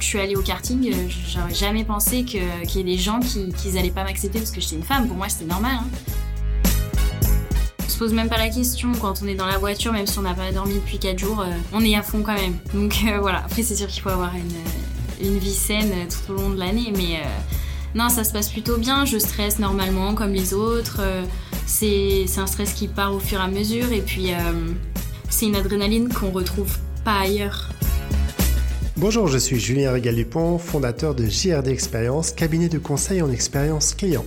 je suis allée au karting, j'aurais jamais pensé qu'il y ait des gens qui, qui n'allaient pas m'accepter parce que j'étais une femme. Pour moi, c'était normal. Hein pose même pas la question quand on est dans la voiture, même si on n'a pas dormi depuis 4 jours, euh, on est à fond quand même. Donc euh, voilà, après c'est sûr qu'il faut avoir une, euh, une, vie saine tout au long de l'année, mais non, ça se passe plutôt bien. Je stresse normalement comme les autres. c'est un stress qui part au fur et à mesure, et puis c'est une adrénaline qu'on retrouve pas ailleurs. Bonjour, je suis Julien Régal-Dupont, fondateur de JRD Expérience, cabinet de conseil en expérience client.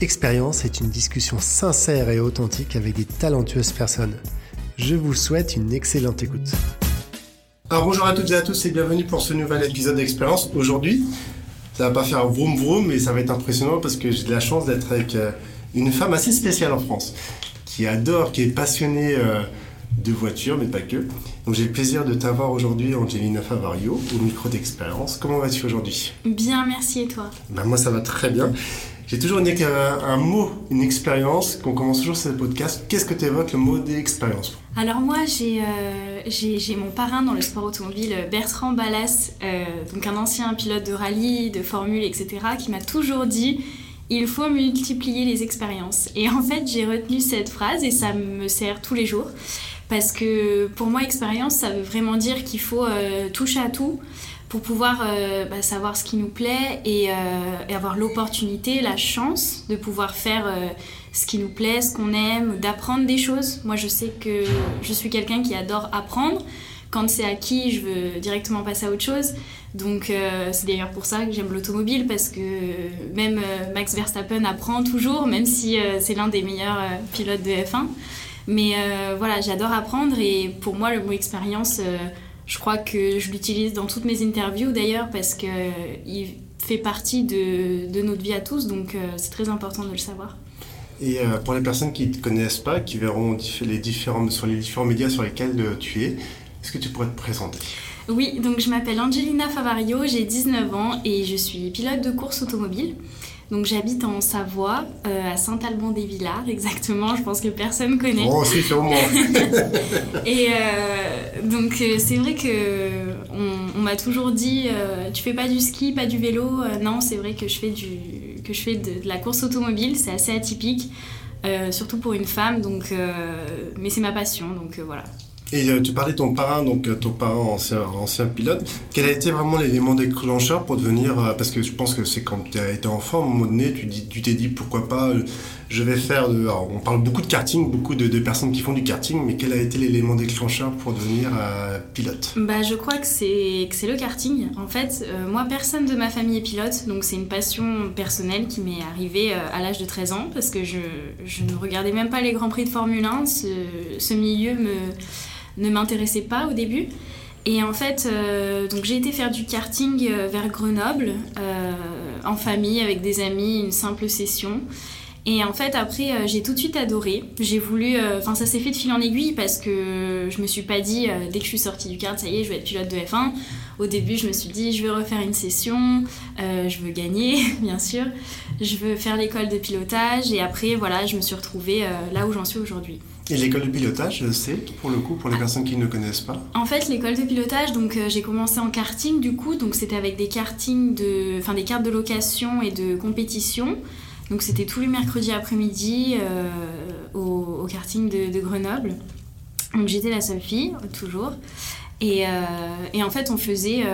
Expérience est une discussion sincère et authentique avec des talentueuses personnes. Je vous souhaite une excellente écoute. Alors bonjour à toutes et à tous et bienvenue pour ce nouvel épisode d'Expérience. Aujourd'hui, ça va pas faire vroom vroom, mais ça va être impressionnant parce que j'ai de la chance d'être avec euh, une femme assez spéciale en France, qui adore, qui est passionnée euh, de voitures, mais pas que. Donc j'ai le plaisir de t'avoir aujourd'hui, Angelina Favario, au micro d'Expérience. Comment vas-tu aujourd'hui? Bien, merci et toi? Ben, Moi ça va très bien. J'ai toujours dit qu'un un mot, une expérience, qu'on commence toujours ce podcast. Qu'est-ce que tu évoques le mot d'expérience? Alors moi, euh, j'ai mon parrain dans le sport automobile, Bertrand Ballas, euh, donc un ancien pilote de rallye, de formule, etc., qui m'a toujours dit il faut multiplier les expériences. Et en fait, j'ai retenu cette phrase et ça me sert tous les jours. Parce que pour moi, expérience, ça veut vraiment dire qu'il faut euh, toucher à tout pour pouvoir euh, bah, savoir ce qui nous plaît et, euh, avoir l'opportunité, la chance de pouvoir faire euh, ce qui nous plaît, ce qu'on aime, d'apprendre des choses. Moi, je sais que je suis quelqu'un qui adore apprendre. Quand c'est acquis, je veux directement passer à autre chose. Donc, c'est d'ailleurs pour ça que j'aime l'automobile parce que même Max Verstappen apprend toujours, même si c'est l'un des meilleurs pilotes de F1. Mais voilà, j'adore apprendre et pour moi, le mot expérience je crois que je l'utilise dans toutes mes interviews d'ailleurs parce qu'il euh, fait partie de, de, notre vie à tous, donc euh, c'est très important de le savoir. Et euh, pour les personnes qui ne te connaissent pas, qui verront les différents, sur les différents médias sur lesquels tu es, est-ce que tu pourrais te présenter? Oui, donc je m'appelle Angelina Favario, j'ai 19 ans et je suis pilote de course automobile. Donc j'habite en Savoie, euh, à Saint-Alban-des-Villars, exactement. Je pense que personne connaît. Oh, c'est sûrement. et euh, donc euh, c'est vrai que on, m'a toujours dit, tu fais pas du ski, pas du vélo. non, c'est vrai que je fais du, que je fais de, de la course automobile. C'est assez atypique, surtout pour une femme. Donc, mais c'est ma passion, donc voilà. Et euh, tu parlais de ton parrain, donc euh, ton parrain ancien, pilote. Quel a été vraiment l'élément déclencheur pour devenir. Euh, parce que je pense que c'est quand tu as été enfant, à un moment donné, tu t'es dit pourquoi pas, je vais faire. De, on parle beaucoup de karting, beaucoup de, personnes qui font du karting, mais quel a été l'élément déclencheur pour devenir pilote? Bah, Je crois que c'est le karting. En fait, moi, personne de ma famille est pilote, donc c'est une passion personnelle qui m'est arrivée à l'âge de 13 ans, parce que je, je, ne regardais même pas les Grands Prix de Formule 1. Ce, ce milieu me ne m'intéressait pas au début. Et en fait, euh, donc j'ai été faire du karting euh, vers Grenoble, euh, en famille, avec des amis, une simple session. Et en fait, après, j'ai tout de suite adoré. J'ai voulu. Enfin, ça s'est fait de fil en aiguille parce que je me suis pas dit, dès que je suis sortie du kart, ça y est, je vais être pilote de F1. Au début, je me suis dit, je veux refaire une session, je veux gagner, bien sûr. Je veux faire l'école de pilotage. Et après, voilà, je me suis retrouvée là où j'en suis aujourd'hui. Et l'école de pilotage, c'est pour le coup, pour les personnes qui ne connaissent pas En fait, l'école de pilotage, donc euh, j'ai commencé en karting du coup, donc c'était avec des kartings de, enfin des cartes de location et de compétition. Donc c'était tous les mercredis après-midi euh, au, karting de, Grenoble. Donc j'étais la seule fille, toujours. Et, euh, en fait, on faisait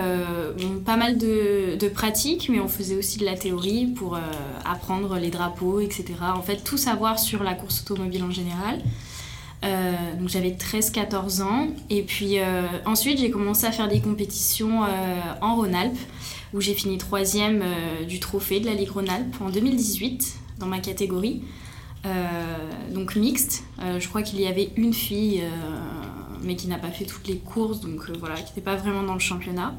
pas mal de, de, pratiques, mais on faisait aussi de la théorie pour apprendre les drapeaux, etc. En fait, tout savoir sur la course automobile en général. Euh, donc j'avais 13-14 ans. Et puis euh, ensuite, j'ai commencé à faire des compétitions euh, en Rhône-Alpes, où j'ai fini troisième du trophée de la Ligue Rhône-Alpes en 2018, dans ma catégorie. donc mixte. je crois qu'il y avait une fille, mais qui n'a pas fait toutes les courses, donc voilà, qui n'était pas vraiment dans le championnat.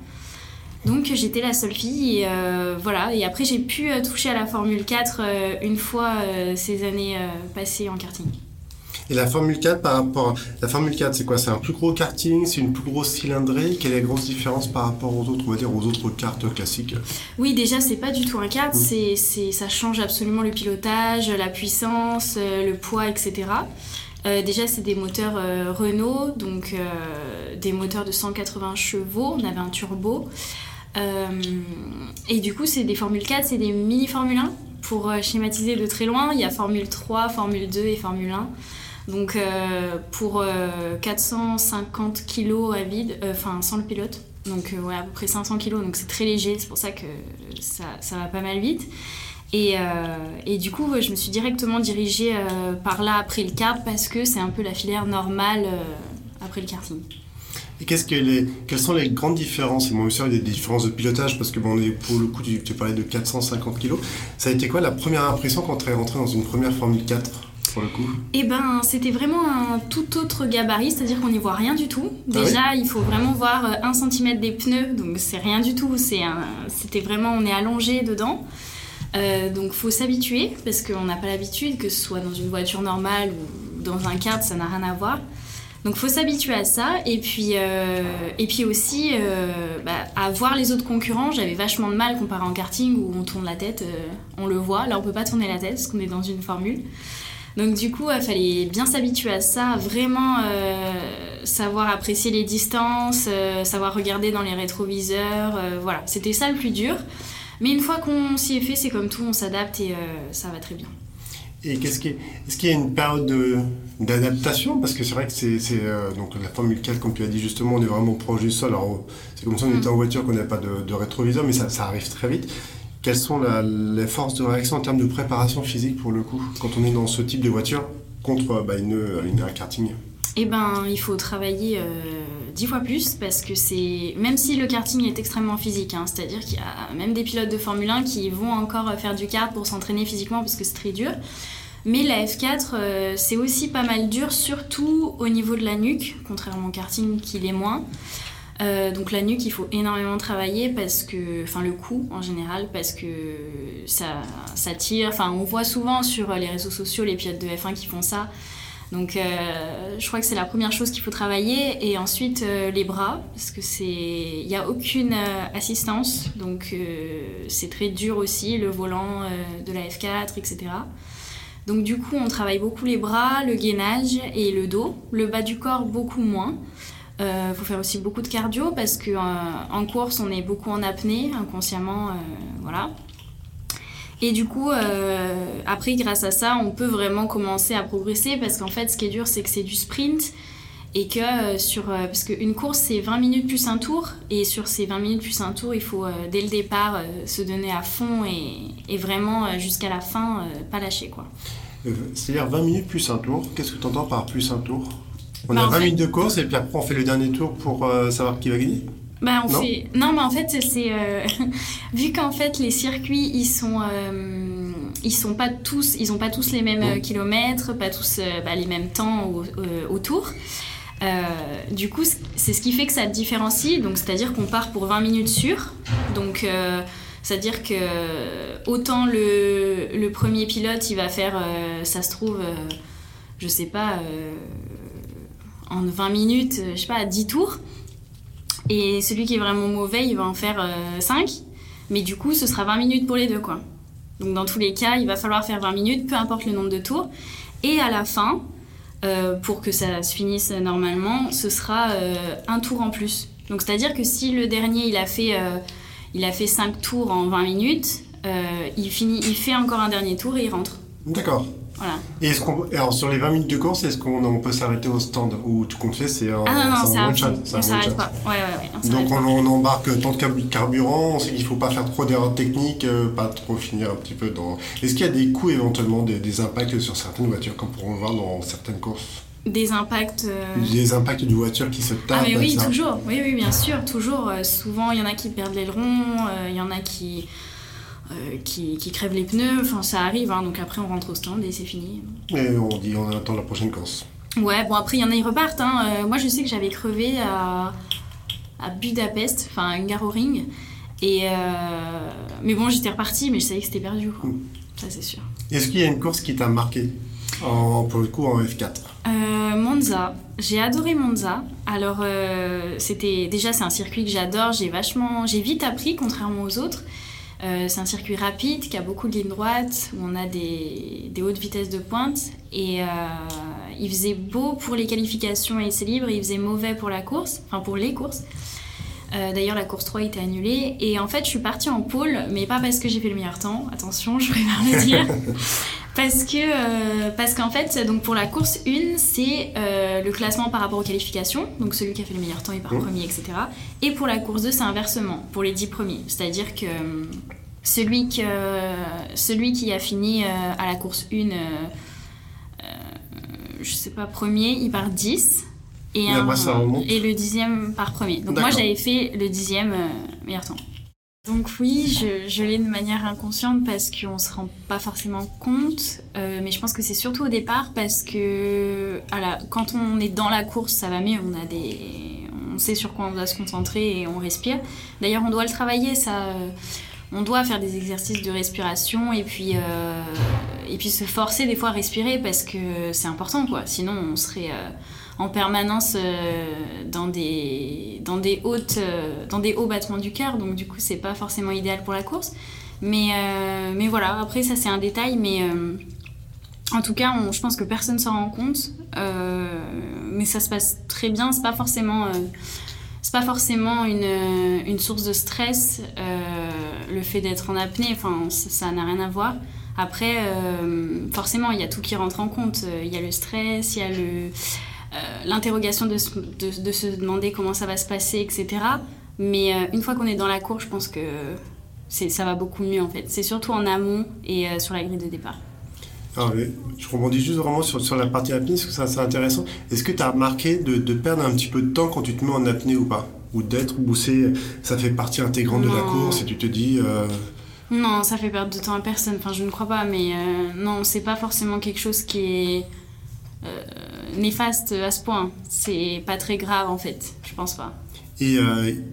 Donc j'étais la seule fille et voilà. Et après j'ai pu toucher à la Formule 4 une fois ces années passées en karting. Et la Formule 4 par rapport. La Formule 4, c'est quoi? C'est un plus gros karting C'est une plus grosse cylindrée? Quelle est la grosse différence par rapport aux autres, on va dire, aux autres cartes classiques? Oui, déjà, c'est pas du tout un kart. Mmh. C'est, ça change absolument le pilotage, la puissance, euh, le poids, etc. Euh, déjà, c'est des moteurs euh, Renault, donc des moteurs de 180 chevaux. On avait un turbo. et du coup, c'est des Formule 4, c'est des mini Formule 1. Pour schématiser de très loin, il y a Formule 3, Formule 2 et Formule 1. Donc pour 450 kg à vide, enfin sans le pilote, donc à peu près 500 kg, donc c'est très léger, c'est pour ça que ça, va pas mal vite. Et, euh, du coup, je me suis directement dirigée euh, par là après le kart parce que c'est un peu la filière normale euh, après le karting. Et les, quelles sont les grandes différences? Et bon, sûr, il y a des différences de pilotage parce que pour le coup, tu, tu parlais de 450 kg. Ça a été quoi la première impression quand tu es rentré dans une première Formule 4 pour le coup Eh ben, c'était vraiment un tout autre gabarit, c'est-à-dire qu'on n'y voit rien du tout. Ah Déjà, il faut vraiment voir un centimètre des pneus, donc c'est rien du tout. C'était vraiment, on est allongé dedans. Euh, donc faut s'habituer parce qu'on n'a pas l'habitude, que ce soit dans une voiture normale ou dans un kart, ça n'a rien à voir. Donc faut s'habituer à ça et puis, euh, et puis aussi euh, bah, à voir les autres concurrents. J'avais vachement de mal comparé en karting où on tourne la tête, on le voit. Là on peut pas tourner la tête parce qu'on est dans une formule. Donc du coup il fallait bien s'habituer à ça, vraiment savoir apprécier les distances, savoir regarder dans les rétroviseurs. voilà, c'était ça le plus dur. Mais une fois qu'on s'y est fait, c'est comme tout, on s'adapte et euh, ça va très bien. Et qu'est-ce qui est-ce qu'il y a une période d'adaptation? Parce que c'est vrai que c'est, euh, donc la Formule 4, comme tu as dit justement, on est vraiment proche du sol. Alors c'est comme si on était en mm. voiture, qu'on n'avait pas de, rétroviseur, mais ça, ça, arrive très vite. Quelles sont les forces de réaction en termes de préparation physique pour le coup, quand on est dans ce type de voiture contre bah, une, une, un karting? Eh ben, il faut travailler. Euh, dix fois plus parce que c'est même si le karting est extrêmement physique, hein, c'est-à-dire qu'il y a même des pilotes de Formule 1 qui vont encore faire du kart pour s'entraîner physiquement parce que c'est très dur. Mais la F4, euh, c'est aussi pas mal dur, surtout au niveau de la nuque, contrairement au karting qui l'est moins. Euh, donc la nuque, il faut énormément travailler parce que, enfin le cou en général, parce que ça, ça tire. Enfin, on voit souvent sur les réseaux sociaux les pilotes de F1 qui font ça. Donc euh, je crois que c'est la première chose qu'il faut travailler et ensuite euh, les bras parce que c'est il n'y a aucune euh, assistance donc c'est très dur aussi le volant de la F4 etc. Donc du coup on travaille beaucoup les bras, le gainage et le dos, le bas du corps beaucoup moins. Il faut faire aussi beaucoup de cardio parce qu'en en course on est beaucoup en apnée inconsciemment voilà. Et du coup, euh, après, grâce à ça, on peut vraiment commencer à progresser parce qu'en fait, ce qui est dur, c'est que c'est du sprint et que euh, sur. Euh, parce qu'une course, c'est 20 minutes plus un tour et sur ces 20 minutes plus un tour, il faut dès le départ se donner à fond et, et vraiment jusqu'à la fin, pas lâcher quoi. C'est-à-dire 20 minutes plus un tour, qu'est-ce que tu entends par plus un tour? On a 20 bah, minutes de course et puis après on fait le dernier tour pour savoir qui va gagner bah, on non? Fait... non, mais en fait, c'est. Euh, vu qu'en fait, les circuits, ils sont. Euh, ils sont pas tous. Ils ont pas tous les mêmes euh, kilomètres, pas tous bah, les mêmes temps autour. du coup, c'est ce qui fait que ça différencie. Donc, c'est-à-dire qu'on part pour 20 minutes sûres. Donc, c'est-à-dire que autant le, le, premier pilote, il va faire, ça se trouve, je sais pas, en 20 minutes, je sais pas, 10 tours. Et celui qui est vraiment mauvais, il va en faire 5. Euh, mais du coup, ce sera 20 minutes pour les deux, quoi. Donc dans tous les cas, il va falloir faire 20 minutes, peu importe le nombre de tours. Et à la fin, euh, pour que ça se finisse normalement, ce sera euh, un tour en plus. Donc c'est-à-dire que si le dernier, il a fait, il a fait 5 tours en 20 minutes, il, finit, il fait encore un dernier tour et il rentre. D'accord. Et est-ce qu'on, alors sur les 20 minutes de course, est-ce qu'on peut s'arrêter au stand ou tout compte fait c'est un, ah non, non, one On s'arrête pas. Ouais, ouais, Donc on, embarque tant de carburant, on sait qu'il ne faut pas faire trop d'erreurs techniques, euh, pas trop finir un petit peu dans. Est-ce qu'il y a des coûts éventuellement, des, impacts sur certaines voitures, comme pourront le voir dans certaines courses? Des impacts. Euh, des impacts du voiture qui se tapent. Ah, mais oui, toujours. Oui, oui, bien sûr, toujours. Euh, souvent, il y en a qui perdent l'aileron, il y en a qui euh, qui, qui, crèvent les pneus, enfin ça arrive, hein, donc après on rentre au stand et c'est fini. Et on dit on attend la prochaine course. Ouais, bon après il y en a, ils repartent. Hein. Euh, moi je sais que j'avais crevé à, à Budapest, enfin à Hungaroring. Et euh, mais bon, j'étais repartie, mais je savais que c'était perdu. Quoi. Hmm. Ça c'est sûr. Est-ce qu'il y a une course qui t'a marqué en, pour le coup en F4 Monza. J'ai adoré Monza. Alors c'était déjà c'est un circuit que j'adore. J'ai vachement, j'ai vite appris contrairement aux autres. Euh, c'est un circuit rapide qui a beaucoup de lignes droites, où on a des, hautes vitesses de pointe. Et euh, il faisait beau pour les qualifications et essais libres, il faisait mauvais pour la course, enfin pour les courses. D'ailleurs, la course 3 était annulée. Et en fait, je suis partie en pôle, mais pas parce que j'ai fait le meilleur temps. Attention, je préfère le dire. parce que parce qu'en fait, donc pour la course 1, c'est le classement par rapport aux qualifications. Donc celui qui a fait le meilleur temps, il part mmh. premier, etc. Et pour la course 2, c'est inversement, pour les 10 premiers. C'est-à-dire que celui, que, celui qui a fini à la course 1 je sais pas, premier, il part 10. Et, et le dixième par premier. Donc moi, j'avais fait le dixième euh, meilleur temps. Donc oui, je, l'ai de manière inconsciente parce qu'on ne se rend pas forcément compte, euh, mais je pense que c'est surtout au départ parce que quand on est dans la course, ça va mieux, on, a des, on sait sur quoi on doit se concentrer et on respire. D'ailleurs, on doit le travailler, ça on doit faire des exercices de respiration et puis, euh, et puis se forcer des fois à respirer parce que c'est important quoi. Sinon on serait euh, en permanence euh, dans, des, dans, des hautes, dans des hauts battements du cœur donc du coup c'est pas forcément idéal pour la course. Mais, mais voilà, après ça c'est un détail mais en tout cas je pense que personne s'en rend compte mais ça se passe très bien, c'est pas forcément c'est pas forcément une, une, source de stress, euh, le fait d'être en apnée, enfin, ça n'a rien à voir. Après, euh, forcément, il y a tout qui rentre en compte. Il y a le stress, il y a le, euh, l'interrogation de, de, de, se demander comment ça va se passer, etc. Mais une fois qu'on est dans la cour, je pense que ça va beaucoup mieux en fait. C'est surtout en amont et sur la grille de départ. Je rebondis juste vraiment sur, sur la partie apnée, parce que c'est assez intéressant. Est-ce que tu as remarqué de, de, perdre un petit peu de temps quand tu te mets en apnée ou pas? Ou d'être boussé, ça fait partie intégrante de la course et tu te dis... Euh, non, ça fait perdre de temps à personne, enfin je ne crois pas, mais euh, non, c'est pas forcément quelque chose qui est euh, néfaste à ce point. C'est pas très grave en fait, je pense pas. Et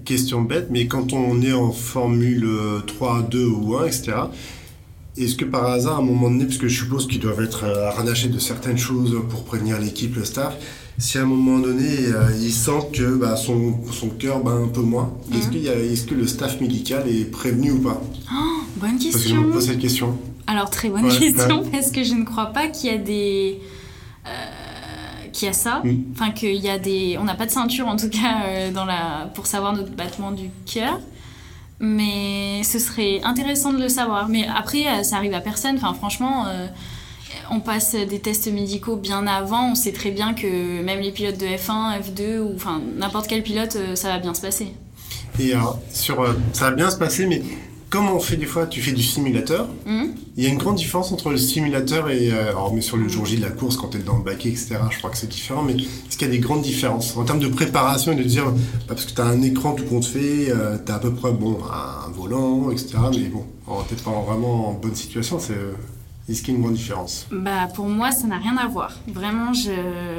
question bête, mais quand on est en Formule 3, 2 ou 1, etc., est-ce que par hasard, à un moment donné, puisque je suppose qu'ils doivent être euh, de certaines choses pour prévenir l'équipe, le staff, si à un moment donné, euh, ils sentent que bah, son, son cœur bat un peu moins, est-ce, mhm. est que le staff médical est prévenu ou pas? Oh, Bonne question. Parce que je me pose cette question. Alors, très bonne question, parce que je ne crois pas qu'il y a des. Euh, qu'il y a ça, mm. enfin qu'il y a des, on n'a pas de ceinture en tout cas euh, dans la, pour savoir notre battement du cœur. Mais ce serait intéressant de le savoir. Mais après, euh, ça arrive à personne. Enfin, franchement, euh, on passe des tests médicaux bien avant. On sait très bien que même les pilotes de F1, F2 ou enfin n'importe quel pilote, ça va bien se passer. Et alors, sur, ça va bien se passer, mais comme on fait des fois, tu fais du simulateur, hmm. il y a une grande différence entre le simulateur et. Euh, alors, mais sur le jour J de la course, quand tu es dans le baquet, etc., je crois que c'est différent, mais est-ce qu'il y a des grandes différences en termes de préparation et de dire, parce que tu as un écran tout compte fait, euh, tu as à peu près bon, un volant, etc., mais bon, peut pas vraiment en bonne situation, c'est. Euh, est-ce qu'il y a une grande différence? Bah pour moi ça n'a rien à voir. Vraiment je,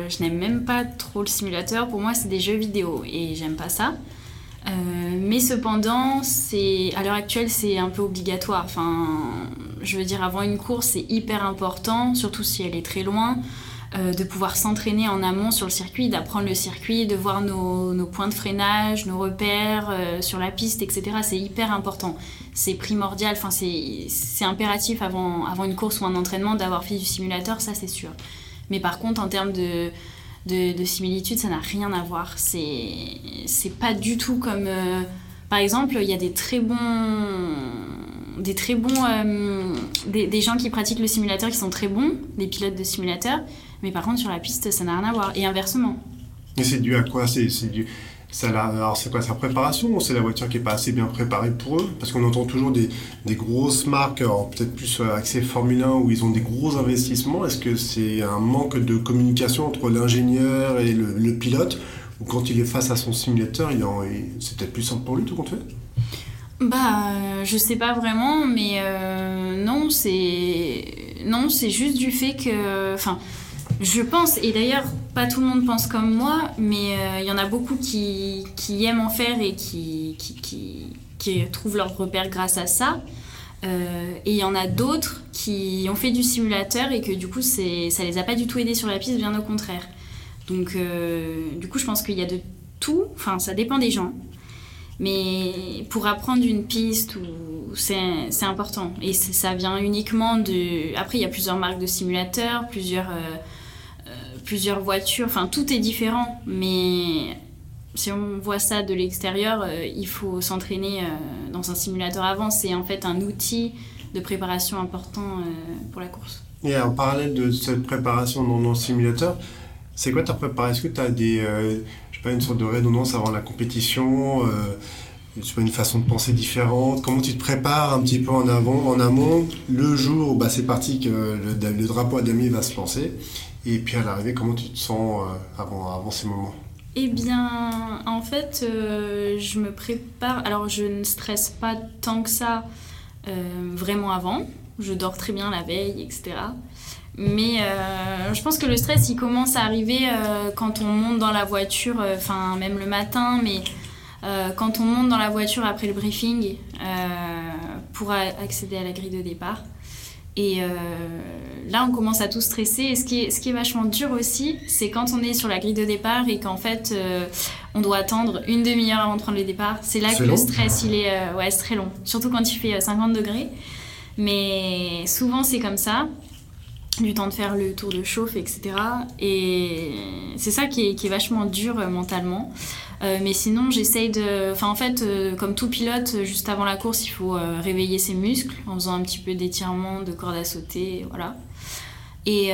je n'aime même pas trop le simulateur. Pour moi c'est des jeux vidéo et j'aime pas ça. Euh, mais cependant, c'est à l'heure actuelle, c'est un peu obligatoire. Enfin, je veux dire, avant une course, c'est hyper important, surtout si elle est très loin, euh, de pouvoir s'entraîner en amont sur le circuit, d'apprendre le circuit, de voir nos, points de freinage, nos repères euh, sur la piste, etc. C'est hyper important. C'est primordial, enfin, c'est impératif avant, avant une course ou un entraînement d'avoir fait du simulateur, ça c'est sûr. Mais par contre, en termes de, de, similitude, ça n'a rien à voir. C'est pas du tout comme. Euh, par exemple, il y a des très bons. Des très bons. Euh, des, gens qui pratiquent le simulateur qui sont très bons, des pilotes de simulateur, mais par contre, sur la piste, ça n'a rien à voir. Et inversement. Et c'est dû à quoi? C'est alors c'est quoi sa préparation c'est la voiture qui est pas assez bien préparée pour eux? Parce qu'on entend toujours des, des, grosses marques, peut-être plus euh, axées Formule 1 où ils ont des gros investissements. Est-ce que c'est un manque de communication entre l'ingénieur et le, pilote? Ou quand il est face à son simulateur, il, c'est peut-être plus simple pour lui tout compte fait? Bah, euh, je sais pas vraiment, mais euh, non, c'est non, c'est juste du fait que, je pense, et d'ailleurs, pas tout le monde pense comme moi, mais euh, il y en a beaucoup qui, qui, aiment en faire et qui, qui, qui, trouvent leur repère grâce à ça. Euh, et il y en a d'autres qui ont fait du simulateur et que du coup, ça les a pas du tout aidés sur la piste, bien au contraire. Donc, euh, du coup, je pense qu'il y a de tout, enfin, ça dépend des gens. Mais pour apprendre une piste, c'est important. Et ça vient uniquement de. Après, il y a plusieurs marques de simulateurs, plusieurs plusieurs voitures, enfin tout est différent, mais si on voit ça de l'extérieur, il faut s'entraîner dans un simulateur avant. C'est en fait un outil de préparation important pour la course. Et en parallèle de cette préparation dans le simulateur, c'est quoi ta préparation? Est-ce que tu as des, je sais pas, une sorte de redondance avant la compétition tu une façon de penser différente? Comment tu te prépares un petit peu en avant, en amont? Le jour où bah, c'est parti que le, le drapeau à demi va se lancer. Et puis à l'arrivée, comment tu te sens euh, avant, ces moments? Eh bien, en fait, euh, je me prépare. Alors, je ne stresse pas tant que ça euh, vraiment avant. Je dors très bien la veille, etc. Mais je pense que le stress, il commence à arriver quand on monte dans la voiture, enfin, même le matin, mais quand on monte dans la voiture après le briefing pour accéder à la grille de départ. Et euh, là, on commence à tout stresser. Et ce qui est, ce qui est vachement dur aussi, c'est quand on est sur la grille de départ et qu'en fait, on doit attendre une demi-heure avant de prendre le départ. C'est là que le stress, il est, ouais, c'est très long. Surtout quand il fait 50 degrés. Mais souvent, c'est comme ça. Du temps de faire le tour de chauffe, etc. Et c'est ça qui est, qui est, vachement dur mentalement. Euh, mais sinon, j'essaye de. Enfin, en fait, euh, comme tout pilote, juste avant la course, il faut euh, réveiller ses muscles en faisant un petit peu d'étirement, de corde à sauter, voilà. Et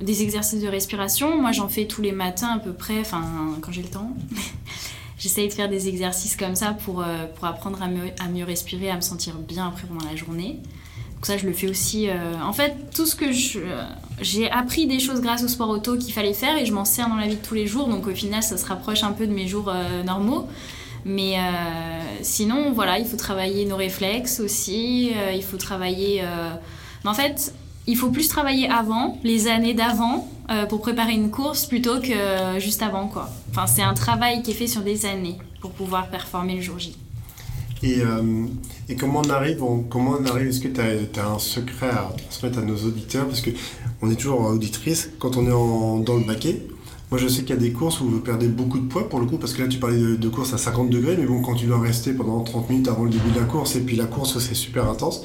des exercices de respiration. Moi, j'en fais tous les matins à peu près, enfin, quand j'ai le temps. J'essaye de faire des exercices comme ça pour, apprendre à à mieux respirer, à me sentir bien après pendant la journée. Donc ça, je le fais aussi. Euh, en fait, tout ce que je... J'ai appris des choses grâce au sport auto qu'il fallait faire et je m'en sers dans la vie de tous les jours. Donc au final, ça se rapproche un peu de mes jours euh, normaux. Mais euh, sinon, voilà, il faut travailler nos réflexes aussi. il faut travailler... En fait, il faut plus travailler avant, les années d'avant, pour préparer une course plutôt que juste avant. Enfin, c'est un travail qui est fait sur des années pour pouvoir performer le jour J. Et, euh, et, comment on arrive, arrive Est-ce que tu as, un secret à transmettre à nos auditeurs? Parce que on est toujours auditrice quand on est dans le baquet. Moi, je sais qu'il y a des courses où vous perdez beaucoup de poids pour le coup, parce que là, tu parlais de, de course à 50 degrés, mais bon, quand tu dois rester pendant 30 minutes avant le début de la course, et puis la course, c'est super intense.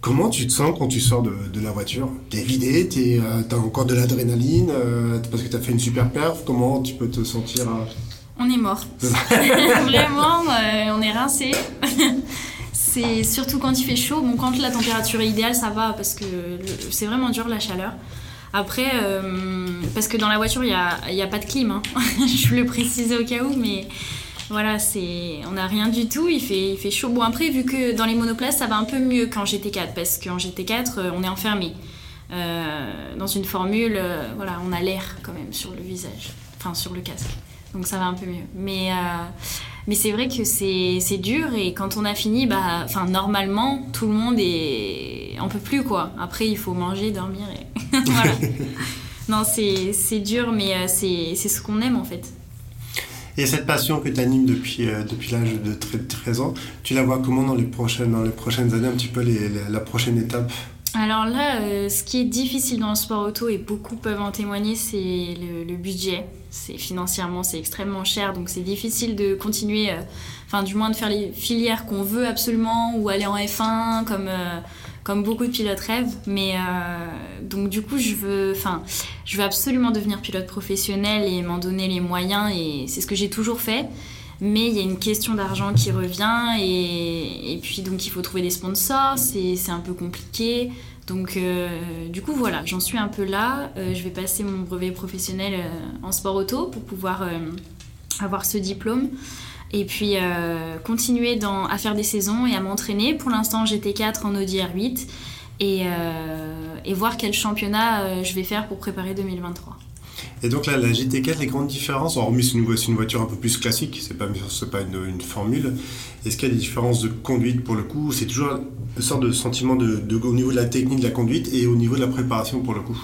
Comment tu te sens quand tu sors de, la voiture? T'es vidé, euh, as encore de l'adrénaline, euh, parce que tu as fait une super perf. Comment tu peux te sentir on est mort. Vraiment, euh, on est rincé. c'est surtout quand il fait chaud. Bon, quand la température est idéale, ça va parce que c'est vraiment dur la chaleur. Après, euh, parce que dans la voiture, il n'y a, a, pas de clim. Hein. Je le préciser au cas où, mais voilà, c'est on n'a rien du tout. Il fait, il fait chaud. Bon, après, vu que dans les monoplaces, ça va un peu mieux qu'en GT4, parce qu'en GT4, euh, on est enfermé. dans une formule, voilà, on a l'air quand même sur le visage, enfin sur le casque donc ça va un peu mieux. Mais, euh, mais c'est vrai que c'est dur et quand on a fini, bah, normalement, tout le monde est... on peut plus quoi. Après, il faut manger, dormir et voilà. non, c'est dur, mais euh, c'est ce qu'on aime en fait. Et cette passion que tu animes depuis, euh, depuis l'âge de 13 ans, tu la vois comment dans les prochaines, dans les prochaines années, un petit peu les, la prochaine étape? Alors là, euh, ce qui est difficile dans le sport auto, et beaucoup peuvent en témoigner, c'est le, budget. C'est financièrement, c'est extrêmement cher, donc c'est difficile de continuer, euh, du moins de faire les filières qu'on veut absolument, ou aller en F1 comme, euh, comme beaucoup de pilotes rêvent. Mais donc du coup, je veux, je veux absolument devenir pilote professionnel et m'en donner les moyens, et c'est ce que j'ai toujours fait mais il y a une question d'argent qui revient et, et, puis donc il faut trouver des sponsors, c'est un peu compliqué. Donc euh, du coup voilà, j'en suis un peu là. Euh, je vais passer mon brevet professionnel euh, en sport auto pour pouvoir avoir ce diplôme et puis continuer à faire des saisons et à m'entraîner. Pour l'instant j'étais 4 en Audi R8 et, et voir quel championnat je vais faire pour préparer 2023. Et donc là, la GT4, les grandes différences, hormis c'est une, voiture un peu plus classique, c'est pas, pas une, formule, est-ce qu'il y a des différences de conduite pour le coup? C'est toujours une sorte de sentiment au niveau de la technique de la conduite et au niveau de la préparation pour le coup.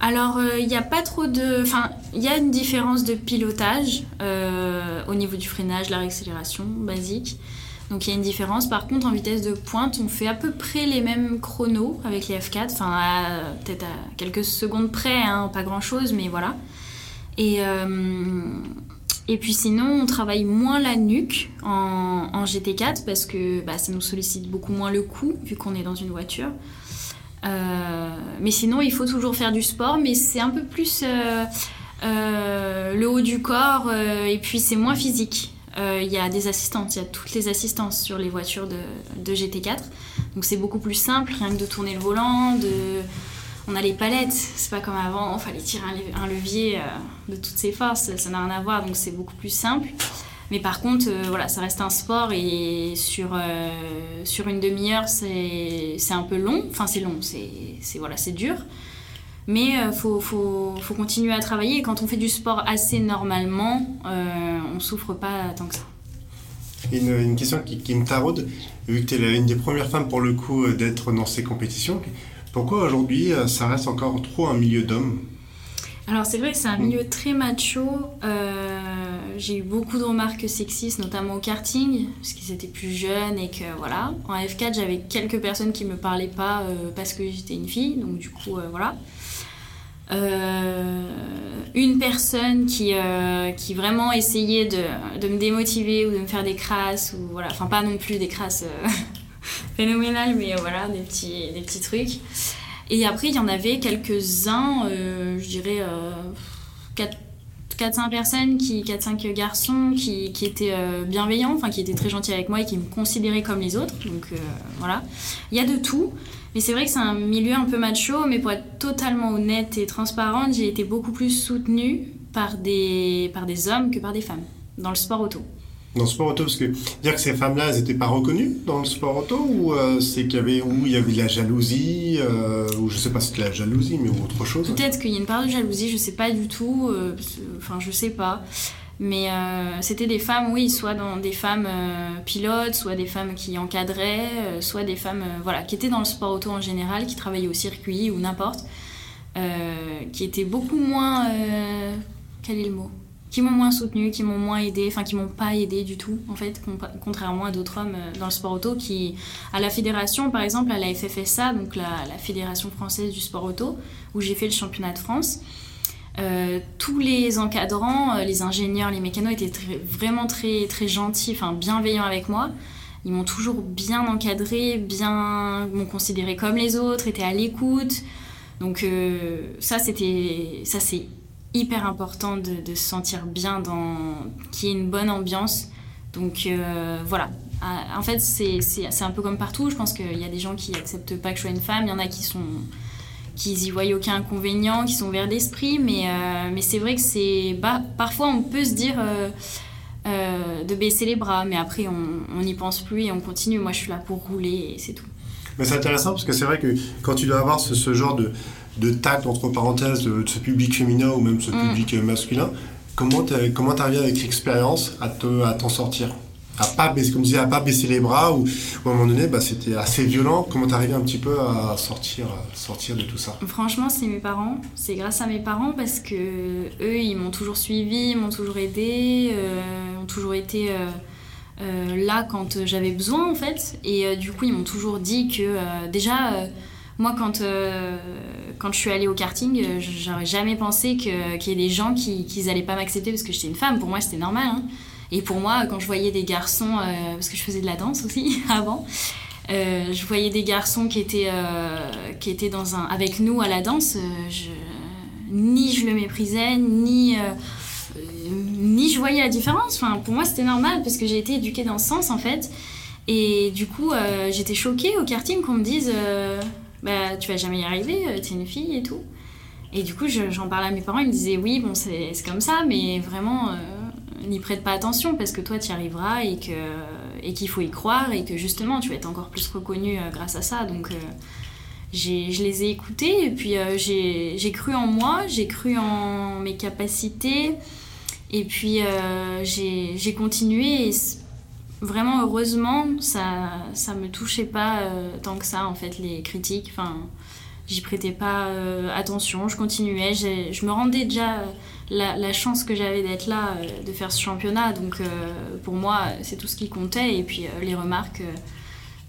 Alors, euh, il n'y a pas trop de... Enfin, il y a une différence de pilotage euh, au niveau du freinage, la réaccélération basique. Donc il y a une différence. Par contre, en vitesse de pointe, on fait à peu près les mêmes chronos avec les F4, enfin peut-être à quelques secondes près, hein, pas grand-chose, mais voilà. Et, euh, et puis sinon, on travaille moins la nuque en, GT4 parce que bah, ça nous sollicite beaucoup moins le cou vu qu'on est dans une voiture. Euh, mais sinon, il faut toujours faire du sport, mais c'est un peu plus... Euh, le haut du corps, et puis c'est moins physique. Il y a des assistantes, il y a toutes les assistances sur les voitures de, de GT4. Donc c'est beaucoup plus simple, rien que de tourner le volant, on a les palettes, c'est pas comme avant, il fallait tirer un, levier euh, de toutes ses forces, ça n'a rien à voir, donc c'est beaucoup plus simple. Mais par contre, euh, voilà, ça reste un sport et sur, euh, sur une demi-heure, c'est un peu long. Enfin, c'est long, c'est voilà, dur. Mais il faut, faut, faut, continuer à travailler. Et quand on fait du sport assez normalement, on souffre pas tant que ça. Une, une question qui, qui, me taraude, vu que tu es une des premières femmes pour le coup d'être dans ces compétitions, pourquoi aujourd'hui euh, ça reste encore trop un milieu d'hommes? Alors c'est vrai que c'est un milieu très macho. Euh, j'ai eu beaucoup de remarques sexistes, notamment au karting, parce qu'ils étaient plus jeunes et que voilà. En F4, j'avais quelques personnes qui me parlaient pas euh, parce que j'étais une fille, donc du coup voilà. Une personne qui, qui vraiment essayait de, de, me démotiver ou de me faire des crasses, ou voilà, enfin pas non plus des crasses phénoménal, mais euh, voilà, des petits, des petits trucs. Et après, il y en avait quelques-uns, euh, je dirais 4, euh, 4-5 personnes, qui, 4-5 garçons qui, qui étaient bienveillants, enfin qui étaient très gentils avec moi et qui me considéraient comme les autres. Donc voilà. Il y a de tout. Mais c'est vrai que c'est un milieu un peu macho, mais pour être totalement honnête et transparente, j'ai été beaucoup plus soutenue par des, par des hommes que par des femmes dans le sport auto dans le sport auto Parce que dire que ces femmes-là, elles n'étaient pas reconnues dans le sport auto Ou euh, c'est qu'il y avait, où il y avait de la jalousie euh, Ou je sais pas si c'était la jalousie, mais autre chose Peut-être qu'il y a une part de jalousie, je sais pas du tout. Euh, enfin, je sais pas. Mais c'était des femmes, oui, soit dans des femmes pilotes, soit des femmes qui encadraient, soit des femmes voilà, qui étaient dans le sport auto en général, qui travaillaient au circuit ou n'importe, qui étaient beaucoup moins... quel est le mot? Qui m'ont moins soutenu, qui m'ont moins aidé, enfin qui m'ont pas aidé du tout en fait, contrairement à d'autres hommes euh, dans le sport auto qui, à la fédération par exemple, à la FFSA, donc la Fédération française du sport auto, où j'ai fait le championnat de France, euh, tous les encadrants, euh, les ingénieurs, les mécanos étaient vraiment très très gentils, enfin bienveillants avec moi. Ils m'ont toujours bien encadré, bien m'ont considéré comme les autres, étaient à l'écoute. Donc ça c'était ça c'est hyper important de, se sentir bien, dans qu'il y ait une bonne ambiance. Donc euh, voilà. Ah, en fait, c'est un peu comme partout. Je pense qu'il y a des gens qui acceptent pas que je sois une femme. Il y en a qui sont qui y voient aucun inconvénient, qui sont ouverts d'esprit. Mais, euh, mais c'est vrai que c'est. Bah, parfois, on peut se dire. Euh, de baisser les bras, mais après on n'y pense plus et on continue. Moi je suis là pour rouler et c'est tout. Mais c'est intéressant parce que c'est vrai que quand tu dois avoir ce, ce genre de, de tact, entre parenthèses, de, ce public féminin ou même ce mm. public masculin, comment tu arrives avec l'expérience à t'en sortir? À pas baisser, comme je disais, à pas baisser les bras ou, à un moment donné bah, c'était assez violent comment tu arrives un petit peu à sortir sortir de tout ça? Franchement c'est mes parents c'est grâce à mes parents parce que eux ils m'ont toujours suivi ils m'ont toujours aidé euh, ont toujours été euh, euh, là quand j'avais besoin en fait et du coup ils m'ont toujours dit que déjà moi, quand, euh, quand je suis allée au karting, euh, j'aurais jamais pensé qu'il y ait des gens qui n'allaient pas m'accepter parce que j'étais une femme. Pour moi, c'était normal. Hein. Et pour moi, quand je voyais des garçons, euh, parce que je faisais de la danse aussi avant, je voyais des garçons qui étaient, qui étaient dans un, avec nous à la danse, ni je le méprisais, ni, ni je voyais la différence. Enfin, pour moi, c'était normal parce que j'ai été éduquée dans ce sens en fait. Et du coup, j'étais choquée au karting qu'on me dise bah, tu vas jamais y arriver, euh, tu es une fille et tout. Et du coup, j'en parlais à mes parents, ils me disaient, oui, bon, c'est comme ça, mais vraiment, euh, n'y prête pas attention parce que toi, tu y arriveras et qu'il et qu'il faut y croire et que justement, tu vas être encore plus reconnue euh, grâce à ça. Donc, je les ai écoutés et puis j'ai cru en moi, j'ai cru en mes capacités et puis j'ai continué. Et vraiment heureusement, ça ça me touchait pas euh, tant que ça en fait les critiques. J'y prêtais pas euh, attention, je continuais, je me rendais déjà euh, la, la chance que j'avais d'être là, de faire ce championnat. Donc pour moi, c'est tout ce qui comptait. Et puis les remarques,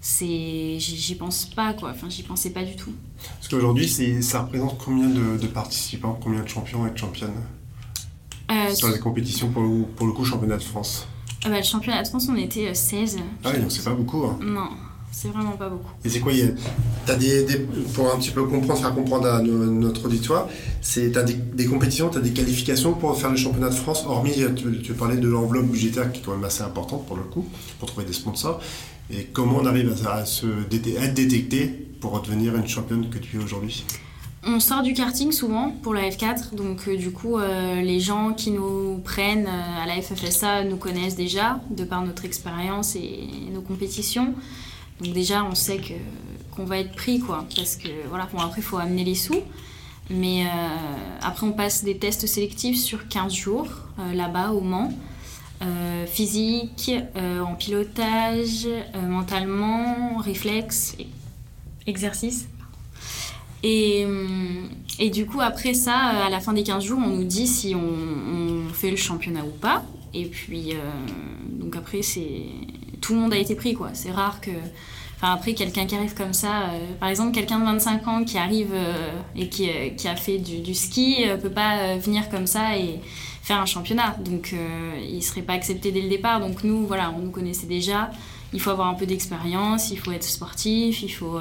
c'est j'y pense pas quoi. Enfin, j'y pensais pas du tout. Parce qu'aujourd'hui, ça représente combien de, de, participants, combien de champions et de championnes sur les compétitions pour le, pour le coup championnat de France? Ah bah, le championnat de France, on était 16. Euh, ah oui, donc c'est pas beaucoup. Hein. Non. C'est vraiment pas beaucoup. Et c'est quoi as des, Pour un petit peu comprendre, faire comprendre à notre auditoire, tu as des, compétitions, tu as des qualifications pour faire le championnat de France, hormis, tu, parlais de l'enveloppe budgétaire qui est quand même assez importante pour le coup, pour trouver des sponsors. Et comment on arrive à, se, être détecté pour devenir une championne que tu es aujourd'hui? On sort du karting souvent pour la F4, donc euh, du coup euh, les gens qui nous prennent euh, à la FFSA nous connaissent déjà de par notre expérience et nos compétitions. Donc déjà on sait qu'on va être pris quoi, parce que voilà bon après il faut amener les sous. Mais après on passe des tests sélectifs sur 15 jours là-bas au Mans. physique, en pilotage, mentalement, réflexe, exercice. Et, et, du coup, après ça, à la fin des 15 jours, on nous dit si on, fait le championnat ou pas. Et puis, euh, donc après, c'est tout le monde a été pris, quoi. C'est rare que. Enfin, après, quelqu'un qui arrive comme ça, euh, par exemple, quelqu'un de 25 ans qui arrive euh, et qui, qui, a fait du, du ski, peut pas venir comme ça et faire un championnat. Donc, il serait pas accepté dès le départ. Donc, nous, voilà, on nous connaissait déjà. Il faut avoir un peu d'expérience, il faut être sportif, il faut.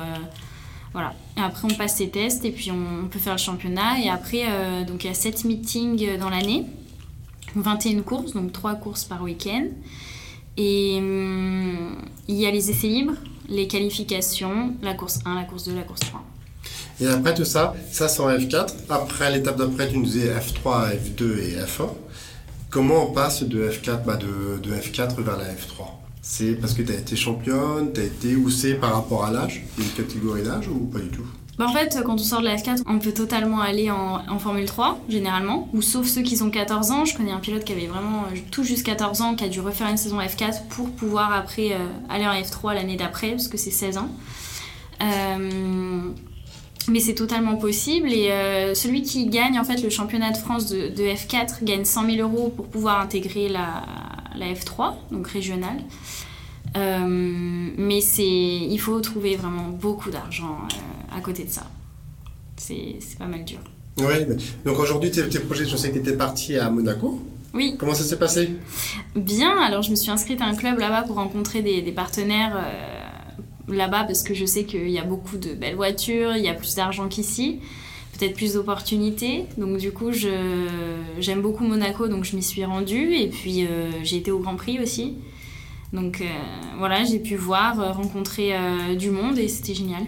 Voilà. Et après, on passe ces tests et puis on peut faire le championnat. Et après, euh, donc il y a 7 meetings dans l'année, 21 courses, donc 3 courses par week-end. Et hum, il y a les essais libres, les qualifications, la course 1, la course 2, la course 3. Et après tout ça, ça c'est en F4. Après, l'étape d'après, tu nous disais F3, F2 et F1. Comment on passe de F4, bah de, de F4 vers la F3 c'est parce que tu as été championne, tu as été c'est par rapport à l'âge? Une catégorie d'âge ou pas du tout? Bah en fait, quand on sort de la F4, on peut totalement aller en, Formule 3, généralement. Ou sauf ceux qui ont 14 ans. Je connais un pilote qui avait vraiment euh, tout juste 14 ans, qui a dû refaire une saison F4 pour pouvoir après euh, aller en F3 l'année d'après, parce que c'est 16 ans. Euh, mais c'est totalement possible. Et celui qui gagne en fait le championnat de France de, de F4 gagne 100 000 euros pour pouvoir intégrer la F3, donc régionale. Euh, mais c'est, il faut trouver vraiment beaucoup d'argent euh, à côté de ça. C'est, pas mal dur. Oui, donc aujourd'hui, tes, projets, je sais que tu étais parti à Monaco. Oui. Comment ça s'est passé? Bien, alors je me suis inscrite à un club là-bas pour rencontrer des, partenaires euh, là-bas parce que je sais qu'il y a beaucoup de belles voitures, il y a plus d'argent qu'ici peut-être plus d'opportunités. Donc du coup, j'aime beaucoup Monaco, donc je m'y suis rendue. Et puis euh, j'ai été au Grand Prix aussi. Donc euh, voilà, j'ai pu voir, euh, rencontrer du monde et c'était génial.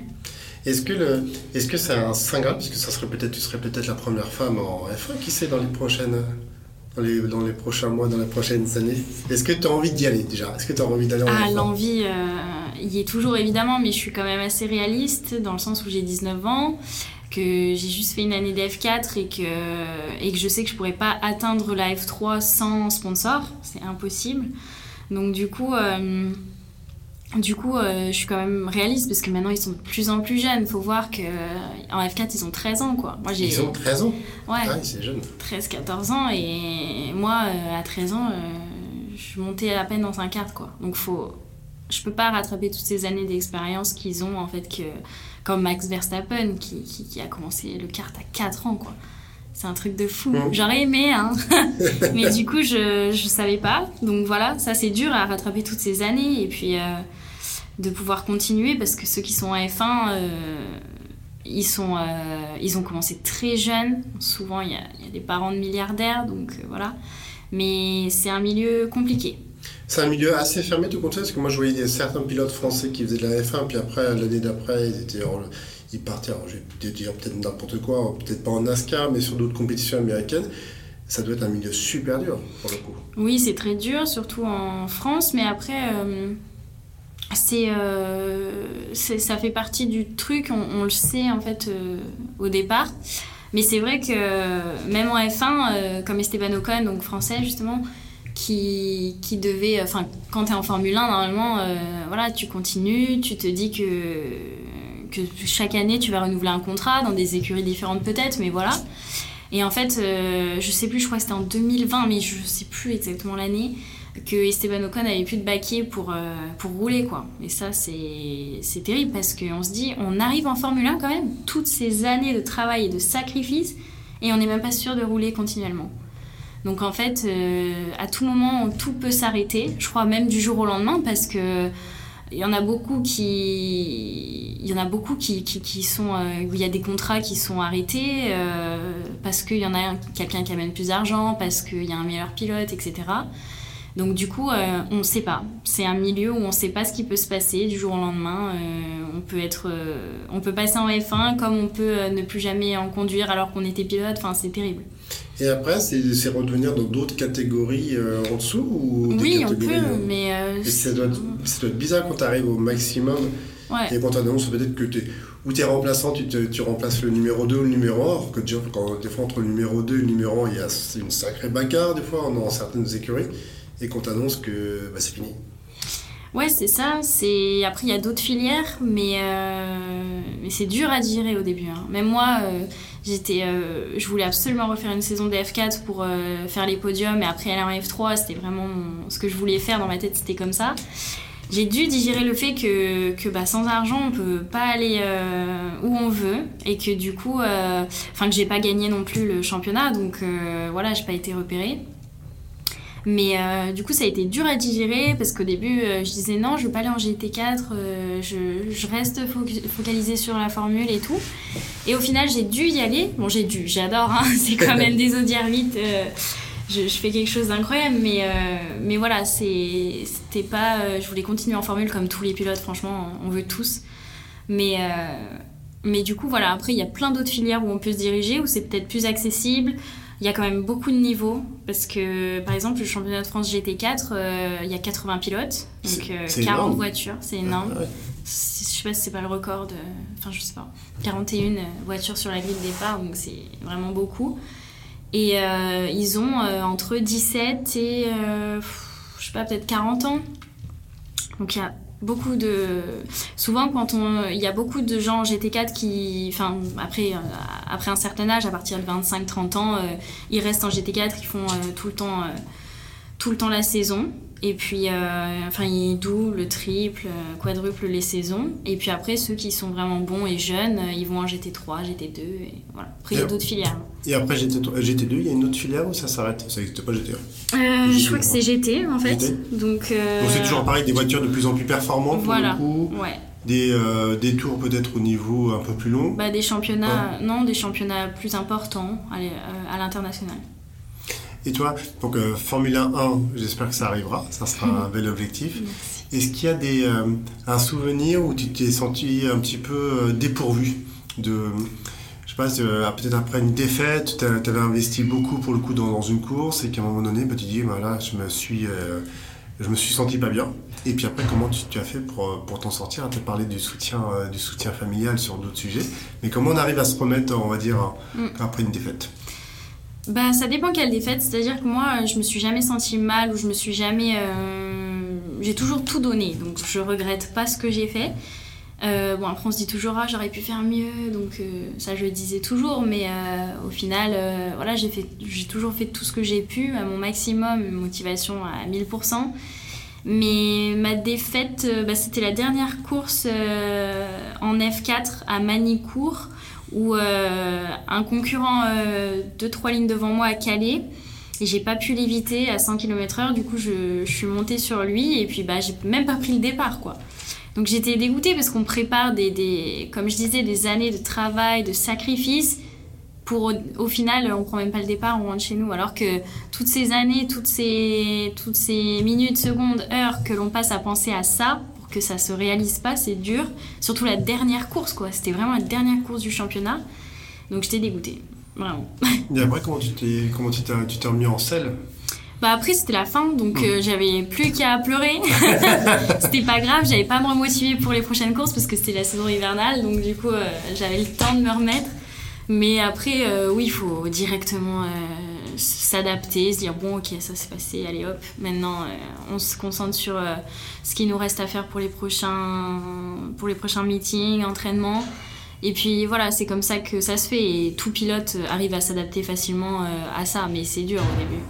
Est-ce que le, est-ce que c'est un saint grave puisque ça serait peut-être, tu serais peut-être la première femme en F1, qui sait dans les prochaines, dans les, dans les prochains mois, dans les prochaines années. Est-ce que tu as envie d'y aller déjà? Est-ce que tu as envie d'aller en Ah, l'envie, y est toujours évidemment, mais je suis quand même assez réaliste dans le sens où j'ai 19 ans que j'ai juste fait une année d'F4 et que, et que je sais que je pourrais pas atteindre la F3 sans sponsor, c'est impossible. Donc du coup, euh, du coup euh, je suis quand même réaliste parce que maintenant ils sont de plus en plus jeunes. Il faut voir qu'en F4 ils ont 13 ans quoi. Moi, j'ai, ils ont 13 ans Ouais, ah c'est jeune. 13-14 ans et moi euh, à 13 ans je suis montée à peine dans un quart quoi. Donc faut, je peux pas rattraper toutes ces années d'expérience qu'ils ont en fait que comme Max Verstappen qui, qui, a commencé le kart à 4 ans quoi c'est un truc de fou. J'aurais aimé hein. Mais du coup je je savais pas. Donc voilà ça c'est dur à rattraper toutes ces années. Et puis euh, de pouvoir continuer parce que ceux qui sont en F1 euh, ils sont euh, ils ont commencé très jeunes. Souvent il y a, y a, des parents de milliardaires donc voilà. Mais c'est un milieu compliqué. C'est un milieu assez fermé, tout compte parce que moi je voyais certains pilotes français qui faisaient de la F1, puis après, l'année d'après, ils, étaient ils partaient, je vais dire peut-être n'importe quoi, peut-être pas en NASCAR, mais sur d'autres compétitions américaines. Ça doit être un milieu super dur, pour le coup. Oui, c'est très dur, surtout en France, mais après, euh, euh, c'est, ça fait partie du truc, on, le sait en fait euh, au départ. Mais c'est vrai que même en F1, comme Esteban Ocon, donc français justement, qui, qui devait. Enfin, quand tu es en Formule 1, normalement, voilà, tu continues, tu te dis que, que chaque année tu vas renouveler un contrat dans des écuries différentes peut-être, mais voilà. Et en fait, euh, je sais plus, je crois que c'était en 2020, mais je sais plus exactement l'année, que Esteban Ocon avait plus de baquet pour, euh, pour rouler, quoi. Et ça, c'est terrible parce qu'on se dit, on arrive en Formule 1 quand même, toutes ces années de travail et de sacrifice, et on n'est même pas sûr de rouler continuellement. Donc en fait, euh, à tout moment, tout peut s'arrêter. Je crois même du jour au lendemain parce que il y en a beaucoup qui, il y en a beaucoup qui, qui, sont, euh, où il y a des contrats qui sont arrêtés euh, parce qu'il y en a quelqu'un qui amène plus d'argent, parce qu'il y a un meilleur pilote, etc. Donc du coup, euh, on ne sait pas. C'est un milieu où on ne sait pas ce qui peut se passer du jour au lendemain. on peut être, on peut passer en F1 comme on peut ne plus jamais en conduire alors qu'on était pilote. Enfin, c'est terrible. Et après, c'est redevenir dans d'autres catégories en dessous ou Oui, on peut, mais ça doit, être, ça doit, être, bizarre quand tu arrives au maximum et quand tu annonces peut-être que tu es, ou tu es remplaçant, tu, tu, remplaces le numéro 2 ou le numéro 1. Que quand, des fois, entre le numéro 2 et le numéro 1, il y a une sacrée bagarre, des fois, dans certaines écuries. Et qu'on t'annonce que bah, c'est fini. Ouais, c'est ça. C'est Après, il y a d'autres filières, mais, euh, mais c'est dur à digérer au début. Hein. Même moi, euh, j'étais, euh, je voulais absolument refaire une saison de F4 pour faire les podiums, et après aller en F3, c'était vraiment ce que je voulais faire dans ma tête, c'était comme ça j'ai dû digérer le fait que, que bah, sans argent, on peut pas aller euh, où on veut et que du coup, euh, enfin que j'ai pas gagné non plus le championnat, donc euh, voilà, j'ai pas été repérée. Mais du coup, ça a été dur à digérer parce qu'au début, je disais non, je veux pas aller en GT4, je, je, reste focalisée sur la formule et tout. Et au final, j'ai dû y aller. Bon, j'ai dû, j'adore, hein, c'est quand même des audières vite je, fais quelque chose d'incroyable, mais, euh, mais voilà, c'était pas. Euh, je voulais continuer en formule comme tous les pilotes, franchement, on veut tous. Mais, euh, mais du coup, voilà, après, il y a plein d'autres filières où on peut se diriger, où c'est peut-être plus accessible. Il y a quand même beaucoup de niveaux, parce que par exemple, le championnat de France GT4, il y a 80 pilotes, donc 40 voitures, c'est énorme. Je sais pas si c'est pas le record de. Enfin, je sais pas. 41 voitures sur la grille de départ, donc c'est vraiment beaucoup. Et euh, ils ont euh, entre 17 et, euh, je sais pas, peut-être 40 ans. Donc il y a beaucoup de... Souvent, quand on... il y a beaucoup de gens en GT4 qui... Enfin, après, après un certain âge, à partir de 25-30 ans, ils restent en GT4, ils font tout, le temps, tout le temps la saison. Et puis, euh, enfin, ils doublent, le triple, euh, quadruple les saisons. Et puis après, ceux qui sont vraiment bons et jeunes, euh, ils vont en GT3, GT2. Et voilà. Après, il y a d'autres filières. Et après GT2, il y a une autre filière où ça s'arrête? Ça n'existe pas GT1 Je crois que c'est GT en fait. Donc, c'est toujours pareil, des voitures de plus en plus performantes voilà. pour le coup. Ouais. Des, des, tours peut-être au niveau un peu plus long bah, Des championnats, non, des championnats plus importants à l'international. Et toi, donc euh, Formule 1, j'espère que ça arrivera, ça sera un bel objectif. Est-ce qu'il y a des, euh, un souvenir où tu t'es senti un petit peu euh, dépourvu de, je sais pas, peut-être après une défaite, tu avais investi beaucoup pour le coup dans, une course et qu'à un moment donné, bah, tu dis, voilà, je me suis, je me suis senti pas bien. Et puis après, comment tu, as fait pour, pour t'en sortir? Tu as parlé du soutien, du soutien familial sur d'autres sujets, mais comment on arrive à se remettre, on va dire, mm. après une défaite? Bah, ça dépend quelle défaite. C'est-à-dire que moi, je me suis jamais sentie mal ou je me suis jamais. Euh, j'ai toujours tout donné, donc je regrette pas ce que j'ai fait. Euh, bon, après, on se dit toujours, ah, j'aurais pu faire mieux, donc euh, ça, je le disais toujours, mais au final, voilà, j'ai, fait, j'ai toujours fait tout ce que j'ai pu, à mon maximum, motivation à 1000%. Mais ma défaite, bah, c'était la dernière course en F4 à Manicourt où euh, un concurrent euh, deux trois lignes devant moi a calé et j'ai pas pu l'éviter à 100 km/h. Du coup, je, suis montée sur lui et puis bah j'ai même pas pris le départ quoi. Donc j'étais dégoûtée parce qu'on prépare des, des, comme je disais, des années de travail, de sacrifice pour au, final on prend même pas le départ, on rentre chez nous. Alors que toutes ces années, toutes ces, toutes ces minutes, secondes, heures que l'on passe à penser à ça, que ça se réalise pas, c'est dur. Surtout la dernière course, quoi. C'était vraiment la dernière course du championnat. Donc j'étais dégoûtée, vraiment. Et après, comment tu t'es, comment tu t'es, remis en selle? Bah après c'était la fin donc hmm. euh, j'avais plus qu'à pleurer. c'était pas grave, j'avais pas à me remotiver pour les prochaines courses parce que c'était la saison hivernale donc du coup euh, j'avais le temps de me remettre. Mais après euh, oui, il faut directement s'adapter, se dire bon ok ça s'est passé, allez hop, maintenant euh, on se concentre sur euh, ce qui nous reste à faire pour les prochains, pour les prochains meetings, entraînements. Et puis voilà, c'est comme ça que ça se fait et tout pilote arrive à s'adapter facilement euh, à ça, mais c'est dur au début.